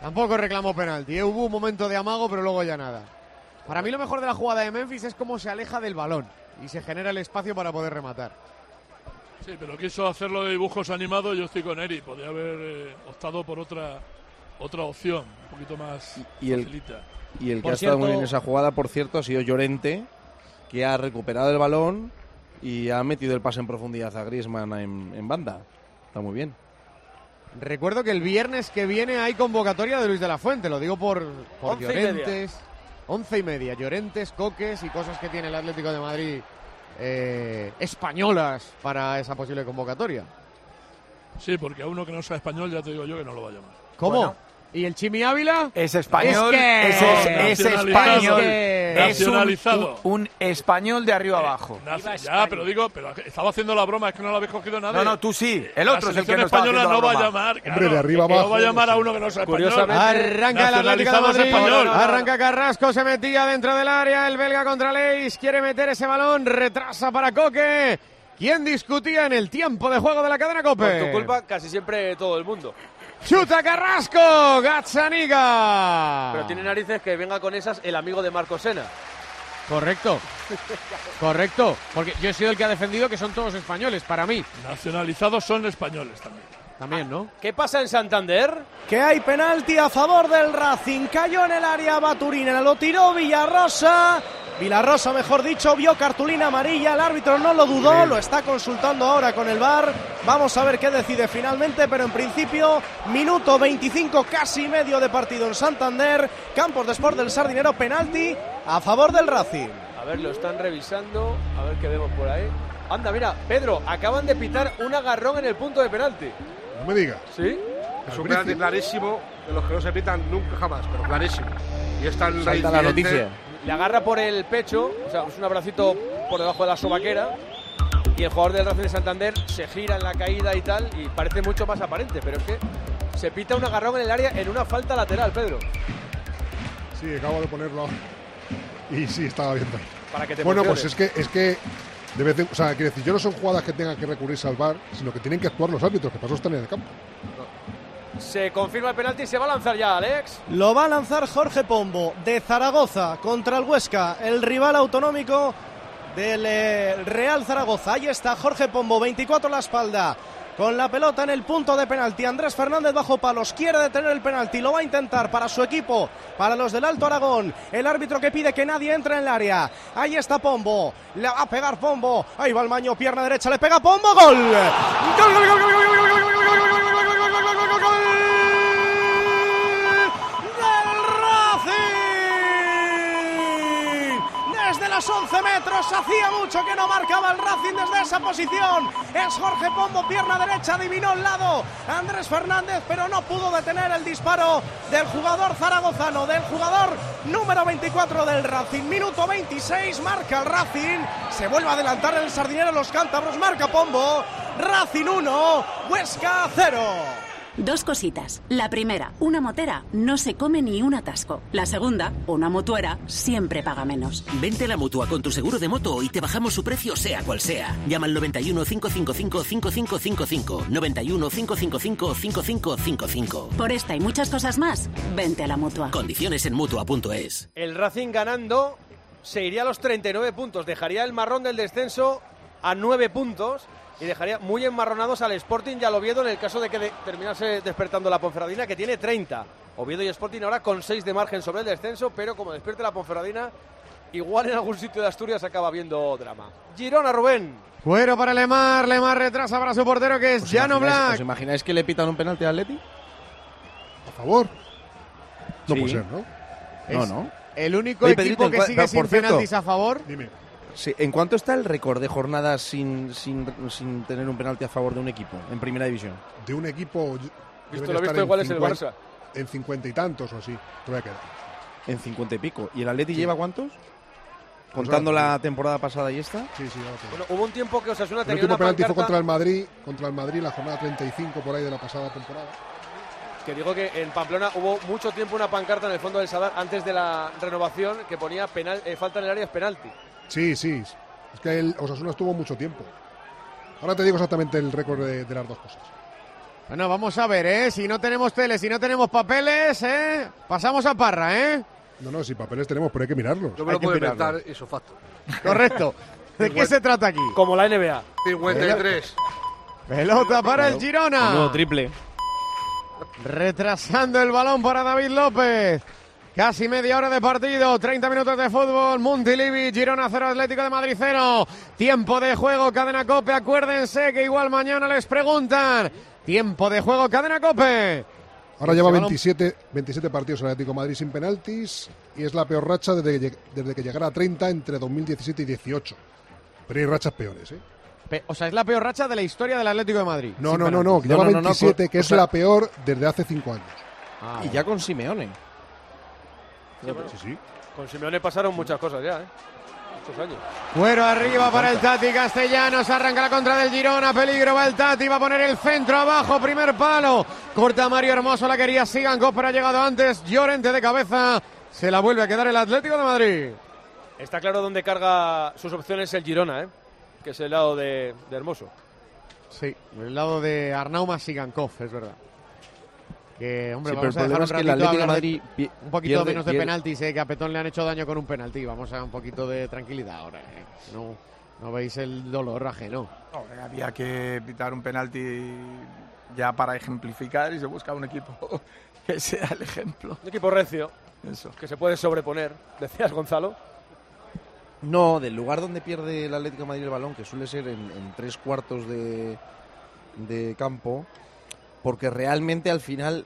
Tampoco reclamó penalti. ¿eh? Hubo un momento de amago, pero luego ya nada. Para mí lo mejor de la jugada de Memphis es cómo se aleja del balón y se genera el espacio para poder rematar. Sí, pero quiso hacerlo de dibujos animados. Yo estoy con Eri. Podría haber eh, optado por otra otra opción, un poquito más Y el, y el que ha estado muy bien en esa jugada, por cierto, ha sido Llorente, que ha recuperado el balón y ha metido el pase en profundidad a Griezmann en, en banda. Está muy bien. Recuerdo que el viernes que viene hay convocatoria de Luis de la Fuente, lo digo por, por. Llorentes. Once y media, Llorentes, Coques y cosas que tiene el Atlético de Madrid eh, españolas para esa posible convocatoria. Sí, porque a uno que no sea español ya te digo yo que no lo va a llamar. ¿Cómo? Bueno. ¿Y el Chimi Ávila? Es español, Es que- es, es- es español, Es un- Nacionalizado. un, un español de arriba abajo. Ya, pero digo, pero estaba haciendo la broma, es que no lo habéis cogido nadie. No, no, tú sí. El La otro es el que no está española haciendo no la va a llamar. Hombre, claro, de arriba que no abajo, va a llamar a uno que no sea español. Curiosamente- Arranca el Atlético de Madrid. español. Arranca Carrasco, se metía dentro del área. El belga contra Leis quiere meter ese balón. Retrasa para Coque. ¿Quién discutía en el tiempo de juego de la cadena Cope? Por tu culpa, casi siempre todo el mundo. Chuta Carrasco. Gazzaniga. Pero tiene narices que venga con esas el amigo de Marco Sena. Correcto. Correcto. Porque yo he sido el que ha defendido que son todos españoles, para mí. Nacionalizados son españoles también. También, ¿no? ¿Qué pasa en Santander? Que hay penalti a favor del Racing. Cayó en el área Baturina, lo tiró Villarrosa. Villarrosa, mejor dicho, vio cartulina amarilla. El árbitro no lo dudó, lo está consultando ahora con el VAR. Vamos a ver qué decide finalmente, pero en principio, minuto 25, casi medio de partido en Santander. Campos de Sport del Sardinero, penalti a favor del Racing. A ver, lo están revisando. A ver qué vemos por ahí. Anda, mira, Pedro, acaban de pitar un agarrón en el punto de penalti. No me digas. ¿Sí? Es un penalti clarísimo, de los que no se pitan nunca jamás, pero clarísimo. Y es tan Salta la noticia. Le agarra por el pecho, o sea, es un abracito por debajo de la sobaquera. Y el jugador del Racing de Santander se gira en la caída y tal, y parece mucho más aparente, pero es que se pita un agarrón en el área en una falta lateral, Pedro. Sí, acabo de ponerlo. Y sí, estaba viendo. Para que te Bueno, pues es que, es que de vez en- o sea, quiero decir, yo no son jugadas que tengan que recurrirse al VAR, sino que tienen que actuar los árbitros, que eso están en el campo. Se confirma el penalti y se va a lanzar ya, Alex. Lo va a lanzar Jorge Pombo de Zaragoza contra el Huesca, el rival autonómico del eh, Real Zaragoza. Ahí está Jorge Pombo, 24 a la espalda. Con la pelota en el punto de penalti, Andrés Fernández bajo palos quiere detener el penalti, lo va a intentar para su equipo, para los del Alto Aragón. El árbitro que pide que nadie entre en el área. Ahí está Pombo, le va a pegar Pombo. Ahí va el maño, pierna derecha, le pega Pombo, gol. Los 11 metros, hacía mucho que no marcaba el Racing desde esa posición. Es Jorge Pombo, pierna derecha, adivinó el lado. Andrés Fernández, pero no pudo detener el disparo del jugador zaragozano, del jugador número 24 del Racing. Minuto 26, marca el Racing. Se vuelve a adelantar el sardinero los cántabros, marca Pombo. Racing 1, Huesca 0. Dos cositas. La primera, una motera no se come ni un atasco. La segunda, una mutuera siempre paga menos. Vente a la mutua con tu seguro de moto y te bajamos su precio sea cual sea. Llama al 91 555 5555. 91 555 5555. Por esta y muchas cosas más, vente a la mutua. Condiciones en mutua.es. El Racing ganando se iría a los 39 puntos. Dejaría el marrón del descenso a 9 puntos y dejaría muy enmarronados al Sporting y al Oviedo en el caso de que de- terminase despertando la Ponferradina, que tiene 30. Oviedo y Sporting ahora con 6 de margen sobre el descenso, pero como despierte la Ponferradina, igual en algún sitio de Asturias acaba viendo drama. Girona, Rubén. Fuero para Lemar, Lemar retrasa para su portero que es Jano Black. ¿Os imagináis que le pitan un penalti al Atleti? A favor. No Sí. puede ser, ¿no? No, Es no. El único Oye, equipo Pedrito, que sigue por sin cierto, penaltis a favor. Dime. Sí, ¿En cuánto está el récord de jornadas sin, sin, sin tener un penalti a favor de un equipo en primera división? De un equipo. Visto lo visto, en igual es el 50 Barça. En cincuenta y tantos o así. Te voy a quedar. En cincuenta y pico. ¿Y el Atleti lleva cuántos? Contando la temporada pasada y esta. Sí, sí. Bueno, hubo un tiempo que Osasuna El tenía último una penalti fue pancarta contra el Madrid, contra el Madrid, la jornada 35 por ahí de la pasada temporada. que digo que en Pamplona hubo mucho tiempo una pancarta en el fondo del Sadar antes de la renovación que ponía penal, eh, falta en el área es penalti. Sí, sí. Es que el Osasuna estuvo mucho tiempo. Ahora te digo exactamente el récord de, de las dos cosas. Bueno, vamos a ver, ¿eh? Si no tenemos tele, si no tenemos papeles, ¿eh? Pasamos a Parra, ¿eh? No, no, si papeles tenemos, pero hay que mirarlos. Yo me Hay lo que puedo inventar eso facto. Correcto. ¿De qué se trata aquí? Como la NBA. 53. Pelota para el Girona. Nuevo triple. Retrasando el balón para David López. Casi media hora de partido, 30 minutos de fútbol, Montilivi, Girona 0, Atlético de Madrid 0. Tiempo de juego, cadena cope, acuérdense que igual mañana les preguntan. Tiempo de juego, cadena cope. Ahora lleva Ese balón- 27, 27 partidos el Atlético de Madrid sin penaltis y es la peor racha desde, que lleg- desde que llegara a 30 entre 2017 y 18. Pero hay rachas peores, ¿eh? O sea, es la peor racha de la historia del Atlético de Madrid. No, no, no, no, lleva no, no, no, 27, co- que o es sea- la peor desde hace 5 años. Ah, Y ya con Simeone. Sí, bueno, Sí, sí. Con Simeone pasaron muchas cosas ya, ¿eh? Muchos años. Cuero arriba para el Tati Castellanos, arranca la contra del Girona, peligro va el Tati, va a poner el centro abajo, primer palo, corta Mario Hermoso, la quería Sigan, pero ha llegado antes, Llorente de cabeza, se la vuelve a quedar el Atlético de Madrid. Está claro dónde carga sus opciones el Girona, ¿eh? Que es el lado de, de Hermoso. Sí, el lado de Arnauma Sigankov, es verdad. Que, hombre, Sí, pero vamos el a dejar un es que el ratito Atlético de Madrid pi- un poquito pierde- menos de pierde- penaltis, eh, que a Petón le han hecho daño con un penalti. Vamos a un poquito de tranquilidad ahora. eh. No, no veis el dolor ajeno. No, había que pitar un penalti ya para ejemplificar y se busca un equipo que sea el ejemplo. Un equipo recio, Eso. que se puede sobreponer, decías Gonzalo. No, del lugar donde pierde el Atlético de Madrid el balón, que suele ser en, en tres cuartos de, de campo, porque realmente al final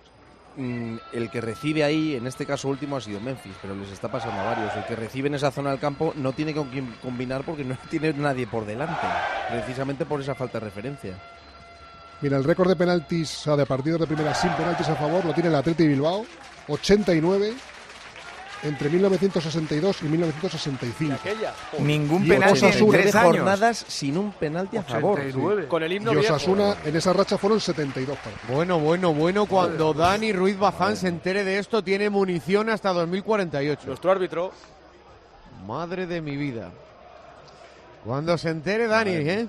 mm, el que recibe ahí, en este caso último ha sido Memphis, pero les está pasando a varios. El que recibe en esa zona del campo no tiene con quién combinar porque no tiene nadie por delante, precisamente por esa falta de referencia. Mira, el récord de penaltis, o sea, de partidos de primera sin penaltis a favor, lo tiene el Atleti Bilbao, 89 entre 1962 y 1965. Aquella. Ningún Y penalti en tres años. jornadas sin un penalti a favor. Con el himno Y viejo. Osasuna en esa racha fueron 72 partidos. Bueno, bueno, bueno, cuando Dani Ruiz Bazán se entere de esto, tiene munición hasta 2048. Nuestro árbitro. Madre de mi vida. Cuando se entere Dani, ¿eh?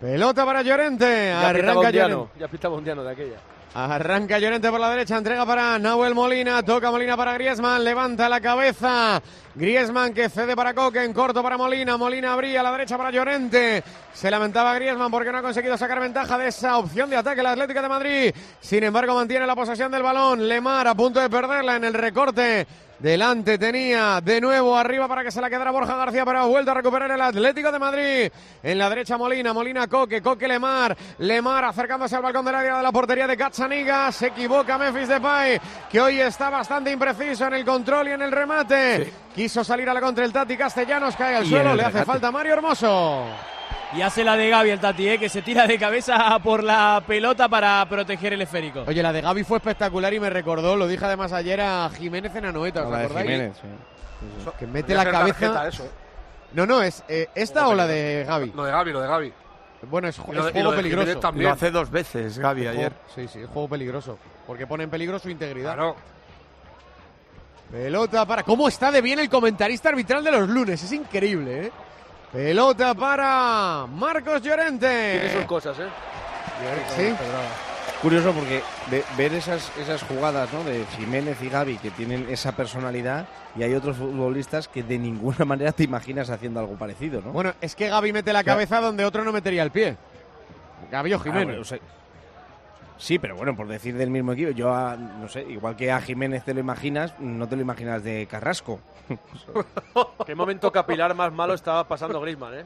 Pelota para Llorente. Ya Arranca Llorente. ya pitaba Ondiano de aquella. Arranca Llorente por la derecha, entrega para Nahuel Molina, toca Molina para Griezmann, levanta la cabeza. Griezmann que cede para Coque, en corto para Molina, Molina abría a la derecha para Llorente. Se lamentaba Griezmann porque no ha conseguido sacar ventaja de esa opción de ataque la Atlética de Madrid. Sin embargo, mantiene la posesión del balón. Lemar a punto de perderla en el recorte. Delante tenía de nuevo arriba para que se la quedara Borja García, pero ha vuelto a recuperar el Atlético de Madrid. En la derecha Molina, Molina Coque, Coque Lemar, Lemar acercándose al balcón del área de la portería de Gazzaniga. Se equivoca Memphis Depay, que hoy está bastante impreciso en el control y en el remate. Quiso salir a la contra el Tati Castellanos, cae al Y suelo, el le hace falta Mario Hermoso. Y hace la de Gaby el Tati, ¿eh? que se tira de cabeza por la pelota para proteger el esférico. Oye, la de Gaby fue espectacular y me recordó, lo dije además ayer a Jiménez en Anoeta, ¿os acordáis? Jiménez, sí. Que mete la cabeza. tarjeta eso, ¿eh? No, no, es eh, esta o la de Gaby. Lo de Gaby, lo de Gaby. Bueno, es, lo juego peligroso. También. Lo hace dos veces Gaby ayer. sí, sí, es juego peligroso. Porque pone en peligro su integridad. Claro. Pelota para. ¿Cómo está de bien el comentarista arbitral de los lunes? Es increíble, ¿eh? Pelota para Marcos Llorente. Tiene sus cosas, ¿eh? Sí. Curioso porque ve- ver esas, esas jugadas ¿no? de Jiménez y Gaby que tienen esa personalidad y hay otros futbolistas que de ninguna manera te imaginas haciendo algo parecido, ¿no? Bueno, es que Gaby mete la cabeza donde otro no metería el pie. Gaby o Ah, Jiménez. bueno, o sea, sí, pero bueno, por decir del mismo equipo, yo a- no sé, igual que a Jiménez te lo imaginas, no te lo imaginas de Carrasco. Qué momento capilar más malo estaba pasando Griezmann, ¿eh?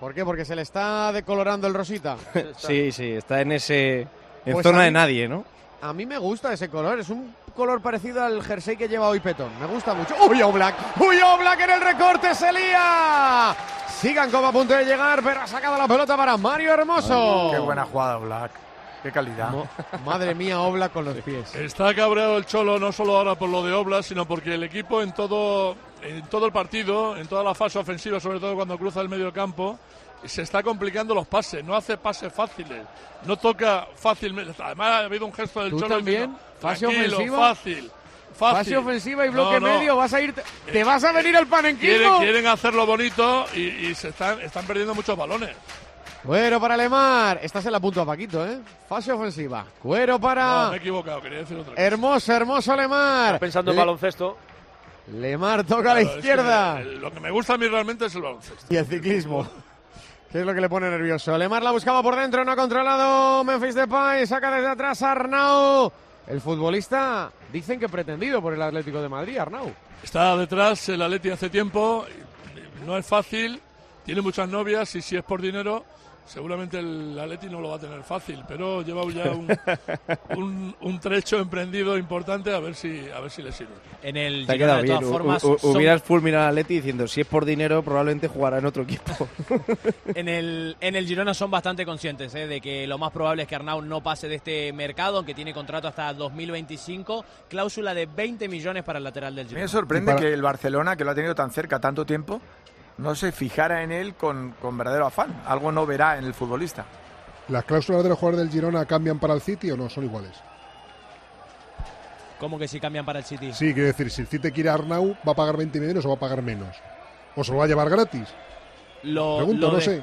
¿Por qué? Porque se le está decolorando el rosita. sí, sí, está en ese en Pues zona de nadie, ¿no? A mí me gusta ese color, es un color parecido al jersey que lleva hoy Petón. Me gusta mucho. ¡Uy, Oblak! ¡Uy, Oblak en el recorte! ¡Se lía! Sigan como a punto de llegar, pero ha sacado la pelota para Mario Hermoso. Qué buena jugada, Black. Qué calidad. Mo- madre mía, Obla con los pies. Está cabreado el Cholo no solo ahora por lo de Oblas, sino porque el equipo en todo, en todo el partido, en toda la fase ofensiva, sobre todo cuando cruza el medio campo, se está complicando los pases, no hace pases fáciles, no toca fácilmente. Además ha habido un gesto del ¿Tú Cholo también? ¿Fase "Tranquilo, ofensiva? fácil, fácil. Fase ofensiva y bloque No, no. medio, vas a ir, te vas a venir al Quieren, panenquismo. quieren hacerlo bonito y, y se están, están perdiendo muchos balones. Cuero para Lemar. Esta se la apunto a Paquito, ¿eh? Fase ofensiva. Cuero para. No, me he equivocado, quería decir otra cosa. Hermoso, hermoso Lemar. Está pensando en Le- baloncesto. Lemar toca a la Claro, es que, izquierda. lo que me gusta a mí realmente es el baloncesto. Y el ciclismo. ¿Qué es lo que le pone nervioso? Lemar la buscaba por dentro, no ha controlado Memphis Depay, saca desde atrás a Arnau. El futbolista, dicen que pretendido por el Atlético de Madrid, Arnau. Está detrás el Atleti hace tiempo, no es fácil, tiene muchas novias y si es por dinero, seguramente el Atleti no lo va a tener fácil, pero lleva ya un, un, un trecho emprendido importante a ver si a ver si le sirve. En el Te ha Girona, quedado de bien. todas U- formas, u- son- hubieras fulminado a Leti diciendo si es por dinero probablemente jugará en otro equipo. en el, en el Girona son bastante conscientes ¿eh? de que lo más probable es que Arnau no pase de este mercado, aunque tiene contrato hasta 2025, cláusula de 20 millones para el lateral del A mí Girona. me sorprende para- que el Barcelona, que lo ha tenido tan cerca tanto tiempo, no se fijara en él con, con verdadero afán. Algo no verá en el futbolista. ¿Las cláusulas de los jugadores del Girona cambian para el City o no? Son iguales. ¿Cómo que si cambian para el City? Sí, quiero decir, si el City quiere a Arnau, ¿va a pagar 20 millones o va a pagar menos? ¿O se lo va a llevar gratis? Lo, Pregunto, lo no de- sé.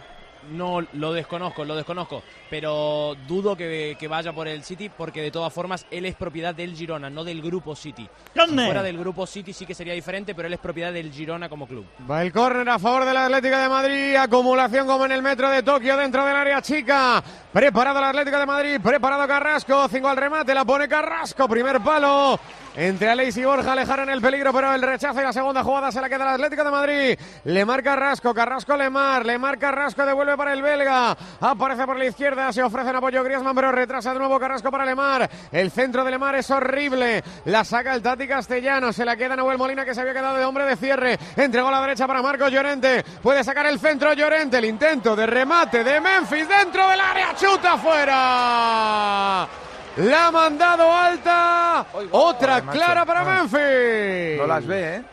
No, lo desconozco, lo desconozco. Pero dudo que, que vaya por el City porque de todas formas él es propiedad del Girona, no del grupo City. ¿Dónde? Si fuera del grupo City sí que sería diferente, pero él es propiedad del Girona como club. Va el córner a favor del Atlético de Madrid. Acumulación como en el metro de Tokio dentro del área chica. Preparado el Atlético de Madrid. Preparado Carrasco. Cinco al remate. La pone Carrasco. Primer palo. Entre Aleix y Borja alejaron el peligro, pero el rechazo y la segunda jugada se la queda el Atlético de Madrid. Lemar Carrasco, Carrasco Lemar, Lemar Carrasco devuelve para el belga. Aparece por la izquierda, se ofrece apoyo Griezmann, pero retrasa de nuevo Carrasco para Lemar. El centro de Lemar es horrible. La saca el Tati Castellano, se la queda Nahuel Molina que se había quedado de hombre de cierre. Entregó a la derecha para Marcos Llorente. Puede sacar el centro Llorente, el intento de remate de Memphis dentro del área, chuta fuera. La ha mandado alta. Otra clara para Ah. Memphis. No las ve, ¿eh?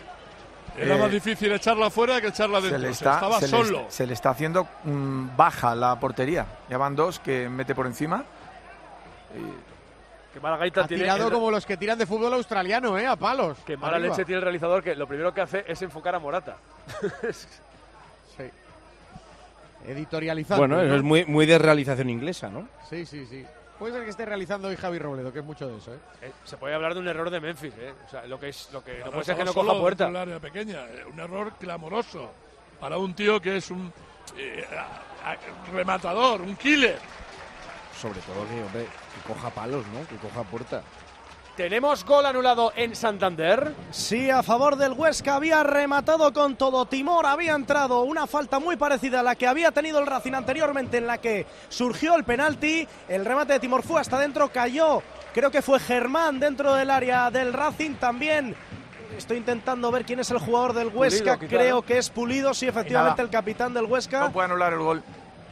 Era Eh, más difícil echarla fuera que echarla Se dentro. le O sea, está, estaba se le solo. se le está haciendo mm, baja la portería. Ya van dos que mete por encima. Qué mala gaita Ha tiene. tirado el- como los que tiran de fútbol australiano, ¿eh? A palos. Qué mala Arriba. leche tiene el realizador que lo primero que hace es enfocar a Morata. Sí. Editorializando. bueno, eso ¿no? es muy, muy de realización inglesa, ¿no? Sí, sí, sí. Puede ser que esté realizando hoy Javi Robledo, que es mucho de eso, ¿eh? Eh, se puede hablar de un error de Memphis, ¿eh? O sea, lo que es lo que no Claro, puede ser que no coja puerta. área pequeña. Eh, Un error clamoroso para un tío que es un eh, a- a- rematador, un killer. Sobre todo que, hombre, que coja palos, ¿no? Que coja puerta. Tenemos gol anulado en Santander. Sí, a favor del Huesca. Había rematado con todo. Timor, había entrado. Una falta muy parecida a la que había tenido el Racing anteriormente en la que surgió el penalti, el remate de Timor fue hasta dentro, cayó, creo que fue Germán dentro del área del Racing. También. Estoy intentando ver quién es el jugador del Huesca, creo que es Pulido, sí, efectivamente el capitán del Huesca. No puede anular el gol.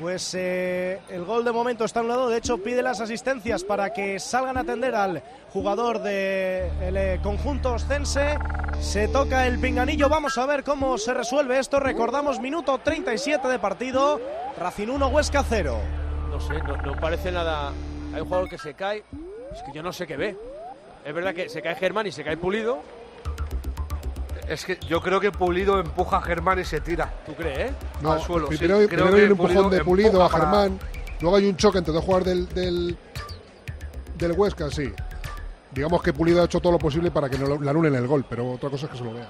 Pues eh, el gol de momento está anulado. De hecho, pide las asistencias para que salgan a atender al jugador del eh, conjunto oscense. Se toca el pinganillo. Vamos a ver cómo se resuelve esto. Recordamos, minuto 37 de partido. Racing 1, Huesca 0. No sé, no, no parece nada. Hay un jugador que se cae. Es que yo no sé qué ve. Es verdad que se cae Germán y se cae Pulido. Es que yo creo que Pulido empuja a Germán y se tira. ¿Tú crees? eh? No, al suelo. sí. primero, Creo primero hay un empujón de Pulido a para- Germán. Luego hay un choque entre dos jugadores del, del, del Huesca, sí. Digamos que Pulido ha hecho todo lo posible para que no le anulen el gol, pero otra cosa es que se lo vea.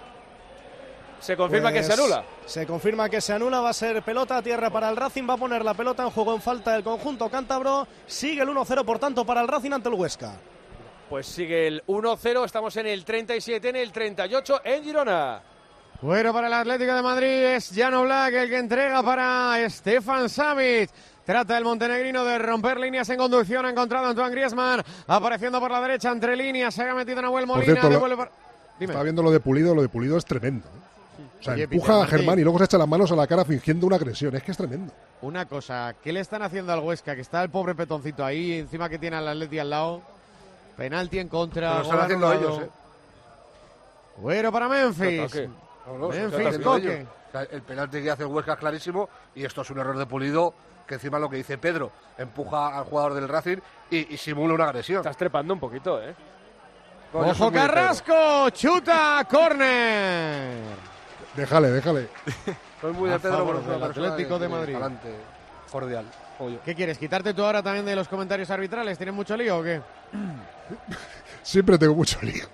Se confirma que se Pues anula. Se confirma que se anula, va a ser pelota a tierra para el Racing, va a poner la pelota en juego en falta del conjunto cántabro. Sigue el 1-0, por tanto, para el Racing ante el Huesca. Pues sigue el 1-0. Estamos en el 37, en el 38 en Girona. Bueno, para el Atlético de Madrid es Jano Black el que entrega para Stefan Savic. Trata el montenegrino de romper líneas en conducción. Ha encontrado a Antoine Griezmann apareciendo por la derecha entre líneas. Se ha metido Nahuel Por Molina. cierto, lo- devuelve para- Dime. Estaba viendo lo de Pulido, lo de Pulido es tremendo. ¿eh? O sea, Oye, empuja Peter a. Germán y luego se echa las manos a la cara fingiendo una agresión. Es que es tremendo. Una cosa, ¿qué le están haciendo al Huesca? Que está el pobre petoncito ahí, encima que tiene al Atleti al lado. Penalti en contra. Pero lo están haciendo anulado. ellos, ¿eh? Güero para Memphis. No, no, Memphis, Coque. ellos. O sea, el penalti que hace el Huesca es clarísimo y esto es un error de pulido que encima lo que dice Pedro empuja al jugador del Racing y, y simula una agresión. Estás trepando un poquito, ¿eh? Ojo. Carrasco, chuta, córner. Déjale, déjale. Soy muy de Pedro del persona Atlético de Madrid. talante cordial. ¿Qué quieres? ¿Quitarte tú ahora también de los comentarios arbitrales? ¿Tienes mucho lío o qué? Siempre tengo mucho lío.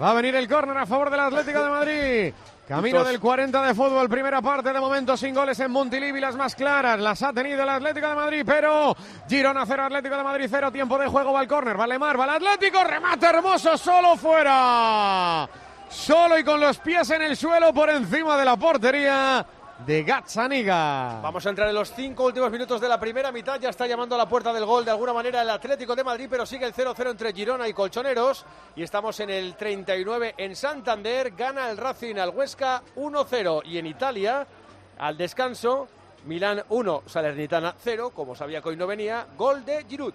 Va a venir el córner a favor del Atlético de Madrid. Camino del 40 de fútbol, primera parte de momento sin goles en Montilivi, las más claras las ha tenido el Atlético de Madrid, pero Girona 0, Atlético de Madrid 0, tiempo de juego, va el córner, vale Mar, va el Atlético, remate hermoso, solo fuera. Solo y con los pies en el suelo por encima de la portería de Gazzaniga. Vamos a entrar en los cinco últimos minutos de la primera mitad. Ya está llamando a la puerta del gol de alguna manera el Atlético de Madrid, pero sigue el 0-0 entre Girona y Colchoneros. Y estamos en el 39 en Santander. Gana el Racing al Huesca 1-0. Y en Italia, al descanso, Milán 1, Salernitana 0. Como sabía que hoy no venía, gol de Giroud.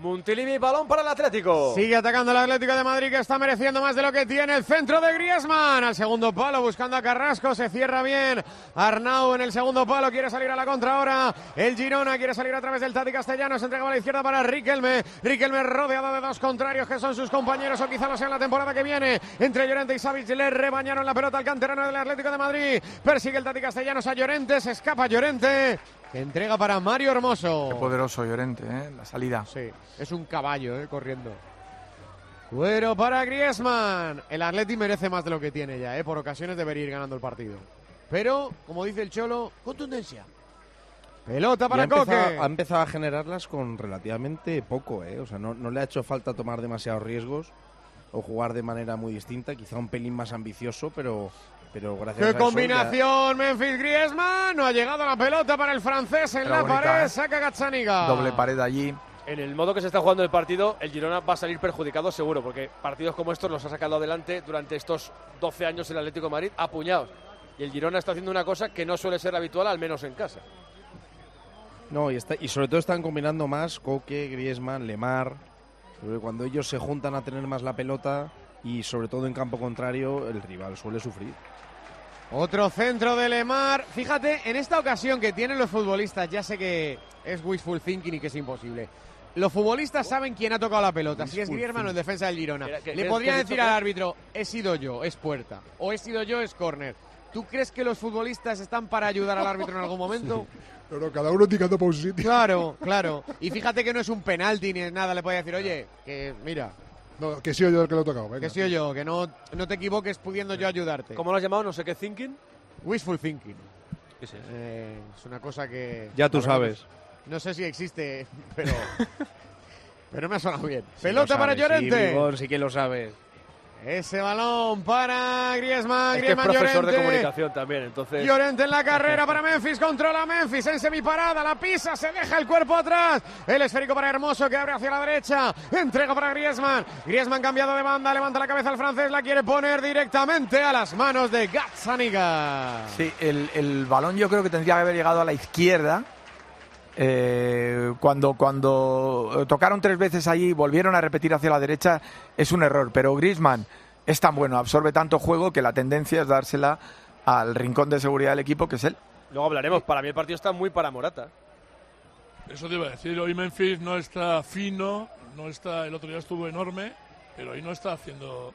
Montilivi, balón para el Atlético. Sigue atacando el Atlético de Madrid que está mereciendo más de lo que tiene el centro de Griezmann. Al segundo palo buscando a Carrasco, se cierra bien. Arnau en el segundo palo quiere salir a la contra ahora. El Girona quiere salir a través del Tati Castellano. Se entrega a la izquierda para Riquelme. Riquelme rodeado de dos contrarios que son sus compañeros o quizá lo sea en la temporada que viene. Entre Llorente y Savic le rebañaron la pelota al canterano del Atlético de Madrid. Persigue el Tati Castellanos a Llorente. Se escapa Llorente. Que entrega para Mario Hermoso. Qué poderoso Llorente, ¿eh? La salida. Sí, es un caballo, ¿eh? Corriendo. Cuero para Griezmann. El Atleti merece más de lo que tiene ya, ¿eh? Por ocasiones debería ir ganando el partido. Pero, como dice el Cholo, contundencia. Pelota para ha empezado, ha empezado a generarlas con relativamente poco, ¿eh? O sea, no, no le ha hecho falta tomar demasiados riesgos o jugar de manera muy distinta, quizá un pelín más ambicioso, pero, pero gracias a ¡Qué ya- combinación! Memphis Griezmann. No ha llegado la pelota para el francés en Era la bonita, pared. ¿eh? Saca Gazzaniga. Doble pared allí. En el modo que se está jugando el partido, el Girona va a salir perjudicado seguro, porque partidos como estos los ha sacado adelante durante estos 12 años el Atlético de Madrid a puñados. Y el Girona está haciendo una cosa que no suele ser habitual, al menos en casa. No, y, está- y sobre todo están combinando más Coque, Griezmann, Lemar. Porque Cuando ellos se juntan a tener más la pelota y sobre todo en campo contrario, el rival suele sufrir. Otro centro de Lemar. Fíjate, en esta ocasión que tienen los futbolistas, ya sé que es wishful thinking y que es imposible. Los futbolistas saben quién ha tocado la pelota, si es Griezmann o el defensa del Girona. Mira, ¿qué- Le podrían decir al árbitro, he sido yo, es puerta. O he sido yo, es córner. ¿Tú crees que los futbolistas están para ayudar al árbitro en algún momento? No, no, cada uno ticando para un sitio. Claro, claro. Y fíjate que no es un penalti ni es nada. Le puede decir, oye, que mira, No, que he sido yo el que lo he tocado. venga. que soy yo, que no, no te equivoques pudiendo yo ayudarte. ¿Cómo lo has llamado? No sé qué thinking. Wishful thinking. ¿Qué es eso? Eh, es una cosa que. Ya tú sabes. No sé si existe, pero. pero me ha sonado bien. Sí Pelota lo para sabes, sí, Llorente. Rigor, sí que lo sabes. Ese balón para Griezmann. Es que es Griezmann profesor de Llorente. comunicación también, entonces... Llorente en la carrera para Memphis, controla Memphis en semiparada, la pisa, se deja el cuerpo atrás, el esférico para Hermoso que abre hacia la derecha, entrega para Griezmann, Griezmann cambiado de banda, levanta la cabeza al francés, la quiere poner directamente a las manos de Gazzaniga. Sí, el, el balón yo creo que tendría que haber llegado a la izquierda. Eh, cuando, cuando tocaron tres veces allí y volvieron a repetir hacia la derecha, es un error. Pero Griezmann es tan bueno, absorbe tanto juego que la tendencia es dársela al rincón de seguridad del equipo, que es él. Luego hablaremos. Para mí el partido está muy para Morata. Eso te iba a decir, hoy Memphis no está fino, no está, el otro día estuvo enorme, pero hoy no está haciendo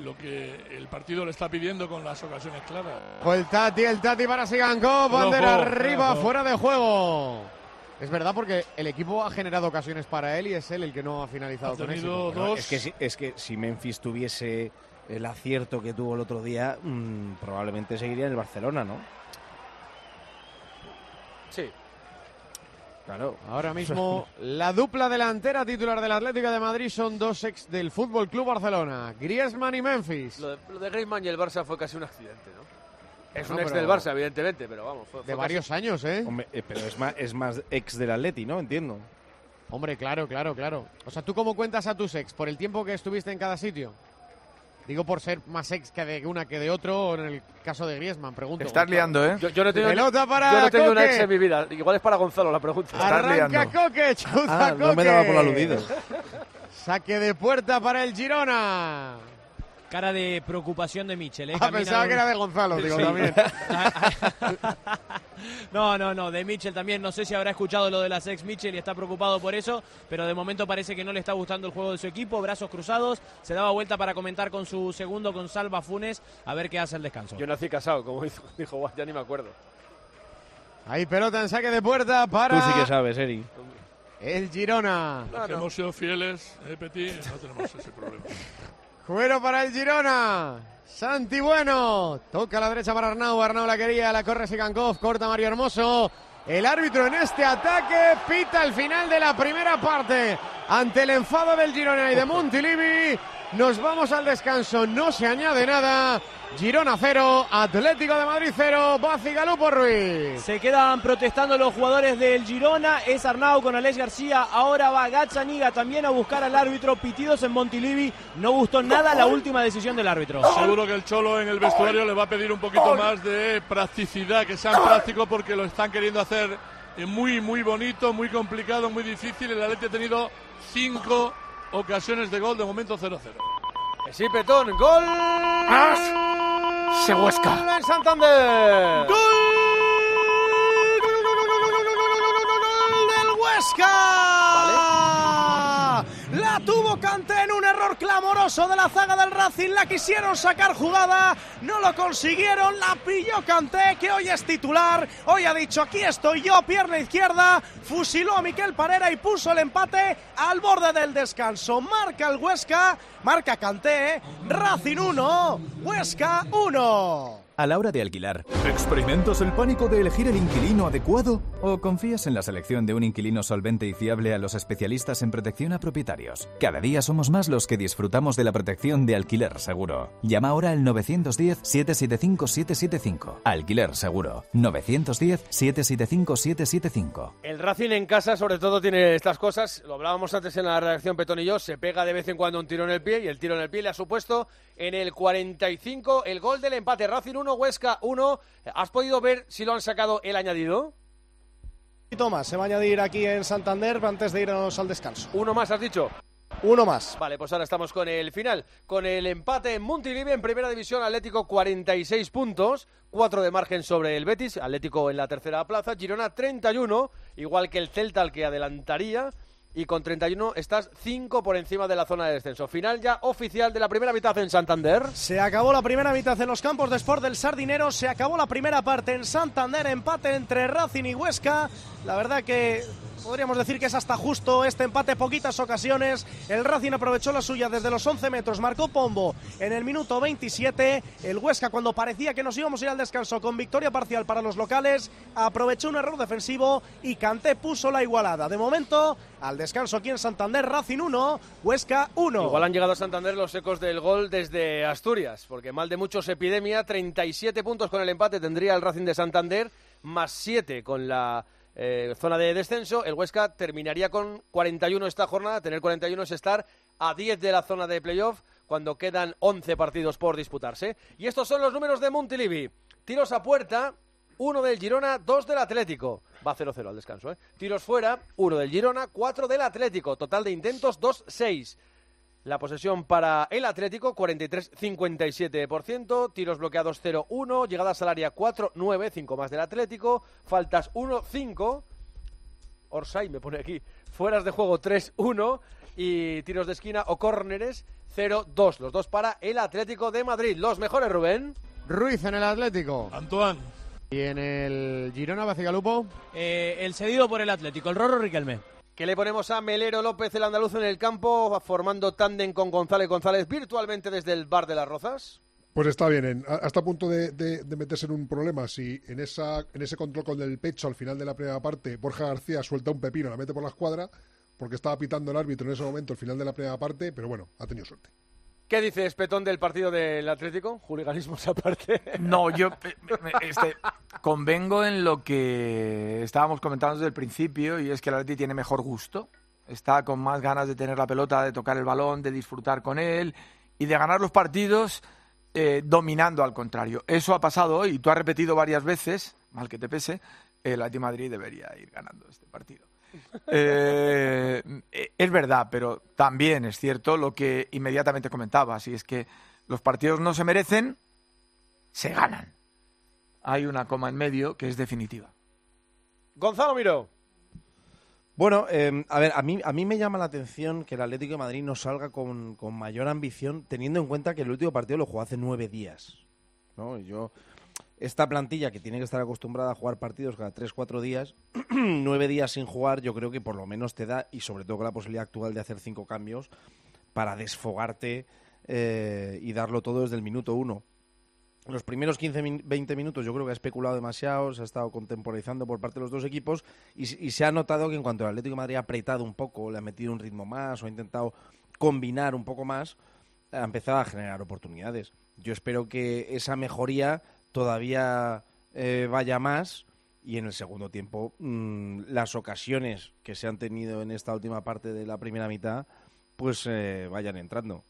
lo que el partido le está pidiendo con las ocasiones claras. El Tati, el Tati para Sigankov, bandera Ojo, arriba, fuera de juego. Es verdad porque el equipo ha generado ocasiones para él y es él el que no ha finalizado Ha con tenido éxito. dos. Es que, si, es que si Memphis tuviese el acierto que tuvo el otro día, mm, probablemente seguiría en el Barcelona, ¿no? Sí. Claro. Ahora mismo la dupla delantera titular del Atlético de Madrid son dos ex del Fútbol Club Barcelona, Griezmann y Memphis. Lo de, lo de Griezmann y el Barça fue casi un accidente, ¿no? Es un ex del Barça, evidentemente, pero vamos. Fue, De fue varios casi- años, ¿eh? Hombre, eh, pero es más, es más ex del Atleti, ¿no? Entiendo. Hombre, claro, claro, claro. O sea, ¿tú cómo cuentas a tus ex? ¿Por el tiempo que estuviste en cada sitio? Digo por ser más ex que de una que de otro, o en el caso de Griezmann, pregunto. Estás liando, ¿eh? Yo, yo no he tenido, Pelota para yo no he tenido una Coque. ex en mi vida. Igual es para Gonzalo la pregunta. Arranca Coque, chuza Ah, no me Coque. daba por aludido. Saque de puerta para el Girona. Cara de preocupación de Michel. ¿eh? Ah, pensaba que era de Gonzalo, digo, Sí. también. no, no, no, de Mitchell también. No sé si habrá escuchado lo de las ex Mitchell y está preocupado por eso, pero de momento parece que no le está gustando el juego de su equipo. Brazos cruzados, se daba vuelta para comentar con su segundo, con Salva Funes, a ver qué hace el descanso. Yo nací casado, como hizo- dijo, "Buah, ya ni me acuerdo. Ahí pelota en saque de puerta para Tú sí que sabes, Eri. el Girona. Los que hemos sido fieles, eh, Petit, no tenemos ese problema. Cuero para el Girona. Santi Bueno. Toca a la derecha para Arnau. Arnau la quería. La corre Sigankov. Corta Mario Hermoso. El árbitro en este ataque pita el final de la primera parte. Ante el enfado del Girona y de Montilivi. Nos vamos al descanso. No se añade nada. Girona 0. Atlético de Madrid 0. Bacigalupo Ruiz. Se quedan protestando los jugadores del Girona. Es Arnau con Alex García. Ahora va Gazzaniga también a buscar al árbitro. Pitidos en Montilivi. No gustó nada la última decisión del árbitro. Seguro que el Cholo en el vestuario le va a pedir un poquito más de practicidad, que sean prácticos porque lo están queriendo hacer eh, muy, muy bonito, muy complicado, muy difícil. El Atleti ha tenido cinco ocasiones de gol, de momento 0-0. Sí, Petón, gol. Se huesca. Gol en Santander. del Huesca. La tuvo error clamoroso de la zaga del Racing. La quisieron sacar jugada, no lo consiguieron. La pilló Kanté, que hoy es titular. Hoy ha dicho: aquí estoy yo, pierna izquierda. Fusiló a Miquel Parera y puso el empate al borde del descanso. Marca el Huesca, marca Kanté. Racing 1, Huesca 1. A la hora de alquilar, ¿experimentas el pánico de elegir el inquilino adecuado? ¿O confías en la selección de un inquilino solvente y fiable a los especialistas en protección a propietarios? Cada día somos más los que disfrutamos de la protección de alquiler seguro. Llama ahora al 910-775-775. Alquiler seguro. 910-775-775. El Racing en casa, sobre todo, tiene estas cosas. Lo hablábamos antes en la redacción, Petón y yo. Se pega de vez en cuando un tiro en el pie y el tiro en el pie le ha supuesto en el 45 el gol del empate. Racing 1, Huesca 1. ¿Has podido ver si lo han sacado el añadido? Y Tomás, se va a añadir aquí en Santander antes de irnos al descanso. Uno más, has dicho. Uno más. Vale, pues ahora estamos con el final, con el empate en Montilivi en Primera División, Atlético 46 puntos, 4 de margen sobre el Betis, Atlético en la tercera plaza, Girona 31, igual que el Celta al que adelantaría, y con 31 estás 5 por encima de la zona de descenso. Final ya oficial de la primera mitad en Santander. Se acabó la primera mitad en los campos de Sport del Sardinero, se acabó la primera parte en Santander, empate entre Racing y Huesca. La verdad que podríamos decir que es hasta justo este empate, poquitas ocasiones. El Racing aprovechó la suya desde los 11 metros, marcó Pombo en el minuto 27. El Huesca, cuando parecía que nos íbamos a ir al descanso con victoria parcial para los locales, aprovechó un error defensivo y Canté puso la igualada. De momento, al descanso aquí en Santander, Racing 1, Huesca 1. Igual han llegado a Santander los ecos del gol desde Asturias, porque mal de muchos epidemia, 37 puntos con el empate tendría el Racing de Santander, más 7 con la eh, zona de descenso. El Huesca terminaría con 41 esta jornada, tener 41 es estar a 10 de la zona de playoff cuando quedan 11 partidos por disputarse. Y estos son los números de Montilivi. Tiros a puerta, uno del Girona, dos del Atlético. Va 0-0 al descanso, ¿eh? Tiros fuera, uno del Girona, cuatro del Atlético. Total de intentos, 2-6. La posesión para el Atlético, 43-57%. Tiros bloqueados, 0-1. Llegadas al área, 4-9. 5 más del Atlético. Faltas, 1-5. Orsay me pone aquí. Fueras de juego, 3-1. Y tiros de esquina o córneres, 0-2. Los dos para el Atlético de Madrid. Los mejores, Rubén. Ruiz en el Atlético. Antoine. Y en el Girona Bacigalupo. Eh, el cedido por el Atlético, el Rorro Riquelme. ¿Qué le ponemos a Melero López, el andaluz, en el campo, formando tándem con González González virtualmente desde el bar de las Rozas? Pues está bien, hasta a punto de meterse en un problema. Si en, esa, en ese control con el pecho al final de la primera parte Borja García suelta un pepino, la mete por la escuadra, porque estaba pitando el árbitro en ese momento al final de la primera parte, pero bueno, ha tenido suerte. ¿Qué dice Espetón del partido del Atlético? Juliganismos aparte. No, yo eh, este, convengo en lo que estábamos comentando desde el principio y es que el Atleti tiene mejor gusto. Está con más ganas de tener la pelota, de tocar el balón, de disfrutar con él y de ganar los partidos eh, dominando al contrario. Eso ha pasado hoy y tú has repetido varias veces, mal que te pese, el Atleti Madrid debería ir ganando este partido. Eh, es verdad, pero también es cierto lo que inmediatamente comentabas, y es que los partidos no se merecen, se ganan. Hay una coma en medio que es definitiva. Gonzalo Miró. Bueno, eh, a ver, a mí, a mí me llama la atención que el Atlético de Madrid no salga con, con mayor ambición, teniendo en cuenta que el último partido lo jugó hace nueve días. ¿no? Y Yo, esta plantilla que tiene que estar acostumbrada a jugar partidos cada tres, cuatro días, nueve días sin jugar, yo creo que por lo menos te da, y sobre todo con la posibilidad actual de hacer cinco cambios, para desfogarte eh, y darlo todo desde el minuto uno. Los primeros 15, min- 20 minutos yo creo que ha especulado demasiado, se ha estado contemporizando por parte de los dos equipos y, se ha notado que en cuanto el Atlético de Madrid ha apretado un poco, le ha metido un ritmo más o ha intentado combinar un poco más, ha empezado a generar oportunidades. Yo espero que esa mejoría todavía eh, vaya más y en el segundo tiempo mm, las ocasiones que se han tenido en esta última parte de la primera mitad pues eh, vayan entrando.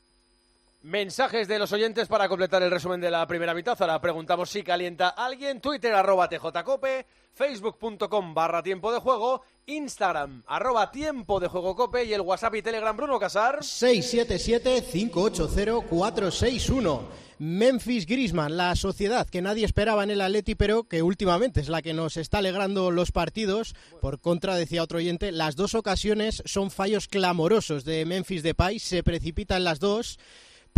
Mensajes de los oyentes para completar el resumen de la primera mitad. Ahora preguntamos si calienta alguien. Twitter arroba tjcope, facebook.com barra tiempo de juego, Instagram arroba tiempo de juego cope y el WhatsApp y Telegram Bruno Casar. 677-580-461. Memphis Grisman, la sociedad que nadie esperaba en el Atleti, pero que últimamente es la que nos está alegrando los partidos. Por contra, decía otro oyente, las dos ocasiones son fallos clamorosos de Memphis Depay, se precipitan las dos.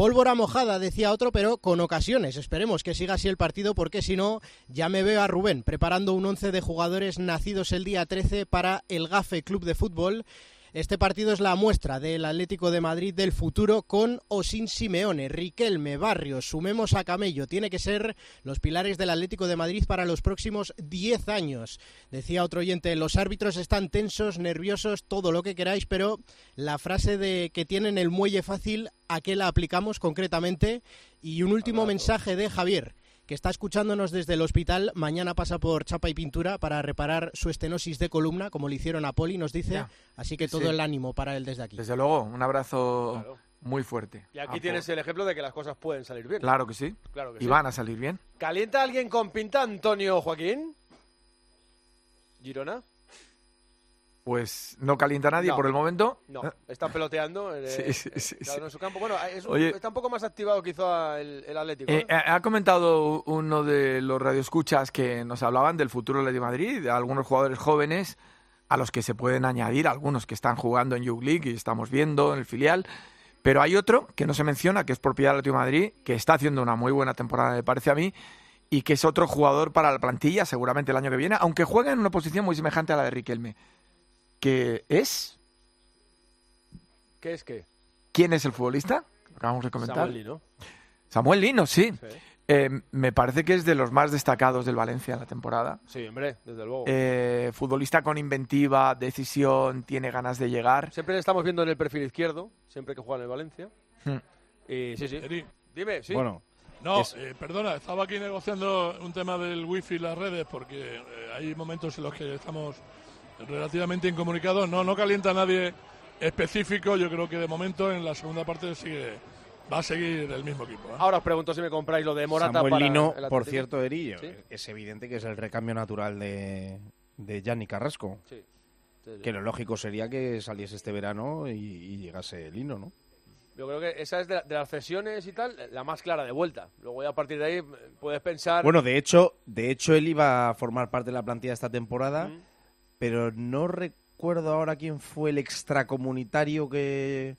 Pólvora mojada, decía otro, pero con ocasiones. Esperemos que siga así el partido, porque si no, ya me veo a Rubén preparando un once de jugadores nacidos el día 13 para el GAFE Club de Fútbol. Este partido es la muestra del Atlético de Madrid del futuro con o sin Simeone, Riquelme, Barrios, sumemos a Camello. Tiene que ser los pilares del Atlético de Madrid para los próximos 10 años. Decía otro oyente, los árbitros están tensos, nerviosos, todo lo que queráis, pero la frase de que tienen el muelle fácil, ¿a qué la aplicamos concretamente? Y un último mensaje de Javier que está escuchándonos desde el hospital, mañana pasa por chapa y pintura para reparar su estenosis de columna, como le hicieron a Poli, nos dice. Ya. Así que todo Sí. el ánimo para él desde aquí. Desde luego, un abrazo muy fuerte. Y aquí A tienes el ejemplo de que las cosas pueden salir bien. Claro que sí. Claro que y sí. van a salir bien. ¿Calienta alguien con pinta, Antonio Joaquín? ¿Girona? Pues no calienta nadie No. por el momento. No, está peloteando eh, Sí, sí, sí, en su campo. Bueno, es un- Oye. está un poco más activado quizá el, el Atlético. Eh, ¿eh? ha ha comentado uno de los radioescuchas que nos hablaban del futuro del de Madrid, de algunos jugadores jóvenes a los que se pueden añadir, algunos que están jugando en Youth League y estamos viendo en el filial. Pero hay otro que no se menciona, que es propiedad del Atlético de Madrid, que está haciendo una muy buena temporada, me parece a mí, y que es otro jugador para la plantilla, seguramente el año que viene, aunque juega en una posición muy semejante a la de Riquelme. Que es. ¿Qué es qué? ¿Quién es el futbolista? Lo acabamos de comentar. Samuel Lino. Samuel Lino, sí. Eh, me parece que es de los más destacados del Valencia en la temporada. Sí, hombre, desde luego. Eh, futbolista con inventiva, decisión, tiene ganas de llegar. Siempre le estamos viendo en el perfil izquierdo, siempre que juega en el Valencia. Hmm. Y sí, sí. Dime, sí. No, Es- eh, perdona, estaba aquí negociando un tema del wifi y las redes porque eh, hay momentos en los que estamos relativamente incomunicados. No, no calienta nadie específico. Yo creo que de momento en la segunda parte sigue, va a seguir el mismo equipo. ¿eh? Ahora os pregunto si me compráis lo de Morata Samuel para Lino, el por cierto, Eri, ¿Sí? es evidente que es el recambio natural de, de Gianni Carrasco. Sí. Sí, sí. Que lo lógico sería que saliese este verano y, y llegase Lino, ¿no? Yo creo que esa es de, de las cesiones y tal, la más clara de vuelta. Luego ya a partir de ahí eh, puedes pensar... Bueno, de hecho, de hecho él iba a formar parte de la plantilla esta temporada, pero no recuerdo ahora quién fue el extracomunitario que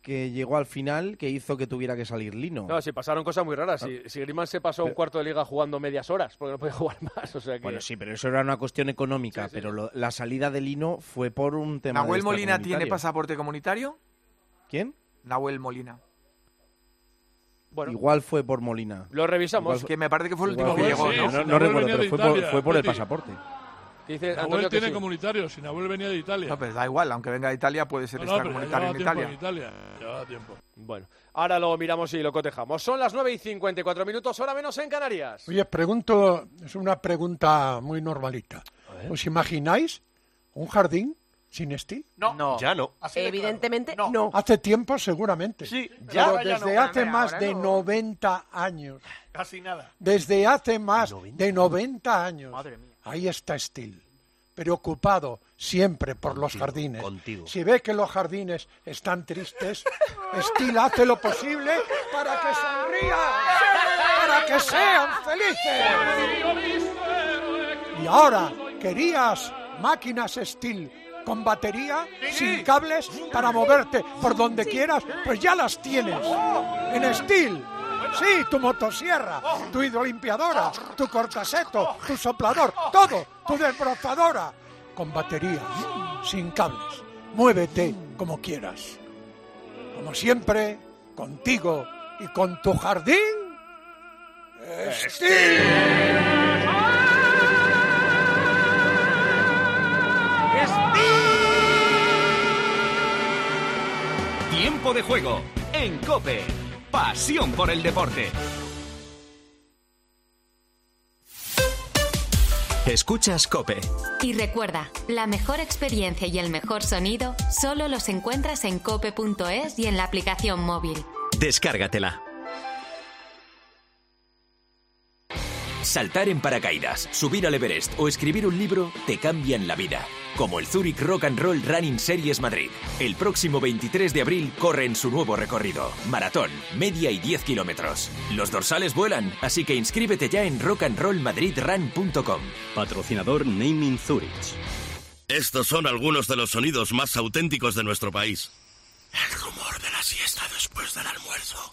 que llegó al final que hizo que tuviera que salir Lino. No, sí, pasaron cosas muy raras. Si, si Griezmann se pasó un cuarto de liga jugando medias horas, porque no podía jugar más. O sea que... Bueno, sí, pero eso era una cuestión económica, pero lo- la salida de Lino fue por un tema ¿Nahuel de Molina tiene pasaporte comunitario? ¿Quién? Nahuel Molina. Igual fue por Molina. Lo revisamos. Igual- Que me parece que fue el último que llegó, sí, ¿no? No, no recuerdo, pero fue por, fue por el pasaporte. Dice Nahuel Antonio que tiene sí. comunitario, si Nahuel venía de Italia. No, pero da igual, aunque venga de Italia puede ser No, no, extracomunitario en Italia. en Italia. Llevaba tiempo. Bueno, ahora lo miramos y lo cotejamos. Son las 9 y 54 minutos, hora menos en Canarias. Oye, pregunto, es una pregunta muy normalita. ¿Os imagináis un jardín sin Steel? No, ya no. Evidentemente no. Hace tiempo seguramente. Sí, ya. Pero ya desde no. hace más de no. 90 años. Casi nada. Desde hace más de 90 años. Madre mía. Ahí está Steel. Preocupado siempre por los jardines. Si ve que los jardines están tristes, Steel hace lo posible para que sonrían, para que sean felices. Y ahora, ¿querías máquinas Steel con batería, sin cables, para moverte por donde quieras? Pues ya las tienes. En Steel. Sí, tu motosierra, tu hidrolimpiadora, tu cortaseto, tu soplador, todo, tu desbrozadora. Con batería, sin cables. Muévete como quieras. Como siempre, contigo y con tu jardín. Tiempo de juego en Cope. Pasión por el deporte. Escuchas Cope. Y recuerda, la mejor experiencia y el mejor sonido solo los encuentras en cope.es y en la aplicación móvil. Descárgatela. Saltar en paracaídas, subir al Everest o escribir un libro te cambian la vida. Como el Zurich Rock and Roll Running Series Madrid. El próximo 23 de abril corre en su nuevo recorrido. Maratón, media y 10 kilómetros. Los dorsales vuelan, así que inscríbete ya en rockandrollmadridrun.com. Patrocinador Naming Zurich. Estos son algunos de los sonidos más auténticos de nuestro país. El rumor de la siesta después del almuerzo.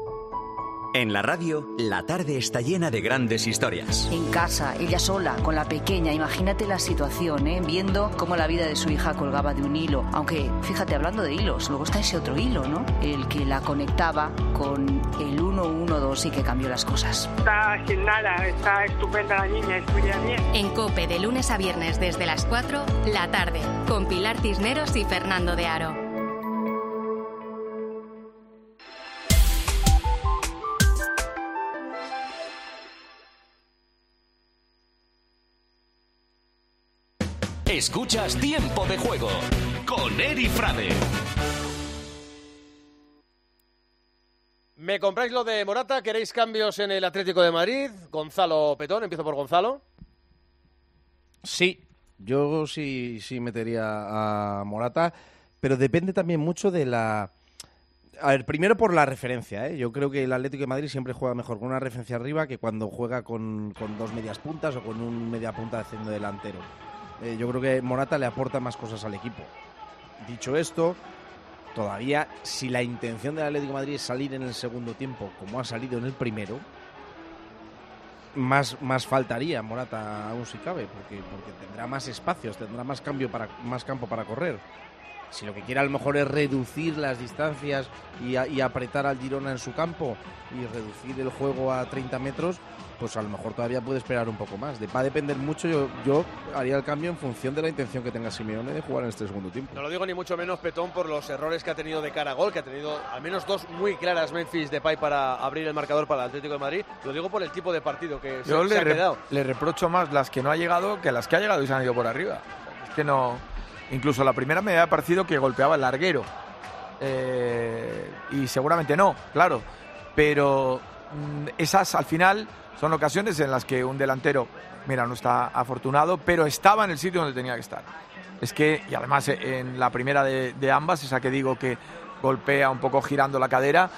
En la radio, la tarde está llena de grandes historias. En casa, ella sola, con la pequeña, imagínate la situación, ¿eh? viendo cómo la vida de su hija colgaba de un hilo. Aunque, fíjate, hablando de hilos, luego está ese otro hilo, ¿no? El que la conectaba con el 112 y que cambió las cosas. Está sin nada, está estupenda la niña, estudia bien. En Cope de lunes a viernes desde las 4, la tarde, con Pilar Cisneros y Fernando de Aro. Escuchas Tiempo de Juego con Eri Frade. ¿Me compráis lo de Morata? ¿Queréis cambios en el Atlético de Madrid? Gonzalo Petón, empiezo por Gonzalo. Sí, yo sí, sí metería a Morata, pero depende también mucho de la... A ver, primero por la referencia, ¿eh? Yo creo que el Atlético de Madrid siempre juega mejor con una referencia arriba que cuando juega con, con dos medias puntas o con un media punta haciendo delantero. Eh, yo creo que Morata le aporta más cosas al equipo. Dicho esto, todavía si la intención del Atlético de Madrid es salir en el segundo tiempo como ha salido en el primero, más, más faltaría Morata aún si cabe, porque, porque tendrá más espacios, tendrá más, cambio para, más campo para correr. Si lo que quiere a lo mejor es reducir las distancias y, a- y apretar al Girona en su campo y reducir el juego a 30 metros, pues a lo mejor todavía puede esperar un poco más. De- va a depender mucho, yo, yo haría el cambio en función de la intención que tenga Simeone de jugar en este segundo tiempo. No lo digo ni mucho menos Petón por los errores que ha tenido de cara a gol, que ha tenido al menos dos muy claras Memphis Depay para abrir el marcador para el Atlético de Madrid. Lo digo por el tipo de partido que se, Yo se le, ha quedado. le reprocho más las que no ha llegado que las que ha llegado y se han ido por arriba. Es que no. Incluso la primera me había parecido que golpeaba el larguero. Eh, y seguramente no, claro. Pero mm, esas al final son ocasiones en las que un delantero, mira, no está afortunado, pero estaba en el sitio donde tenía que estar. Es que, y además eh, en la primera de, de ambas, esa que digo que golpea un poco girando la cadera,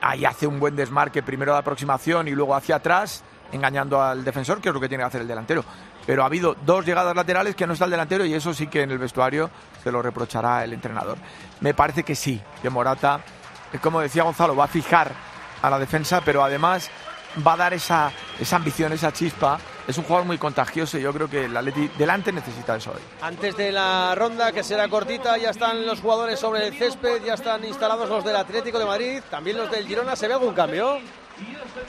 ahí hace un buen desmarque primero de aproximación y luego hacia atrás, engañando al defensor, que es lo que tiene que hacer el delantero. Pero ha habido dos llegadas laterales que no está el delantero y eso sí que en el vestuario se lo reprochará el entrenador. Me parece que sí, que Morata, eh, como decía Gonzalo, va a fijar a la defensa, pero además va a dar esa, esa ambición, esa chispa. Es un jugador muy contagioso y yo creo que el Atleti delante necesita eso hoy. Antes de la ronda, que será cortita, ya están los jugadores sobre el césped, ya están instalados los del Atlético de Madrid, también los del Girona. ¿Se ve algún cambio?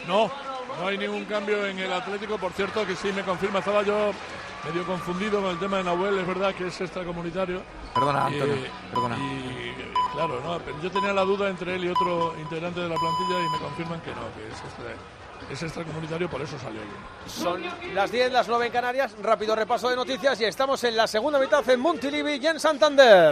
No, no hay ningún cambio en el Atlético. Por cierto, que sí me confirma, estaba yo medio confundido con el tema de Nahuel. Es verdad que es extracomunitario. Perdona, Antonio, perdona. y, claro, no, pero yo tenía la duda entre él y otro integrante de la plantilla y me confirman que no, que es, extra- es extracomunitario, por eso salió bien. Son las 10, las 9 en Canarias. Rápido repaso de noticias y estamos en la segunda mitad en Montilivi y en Santander.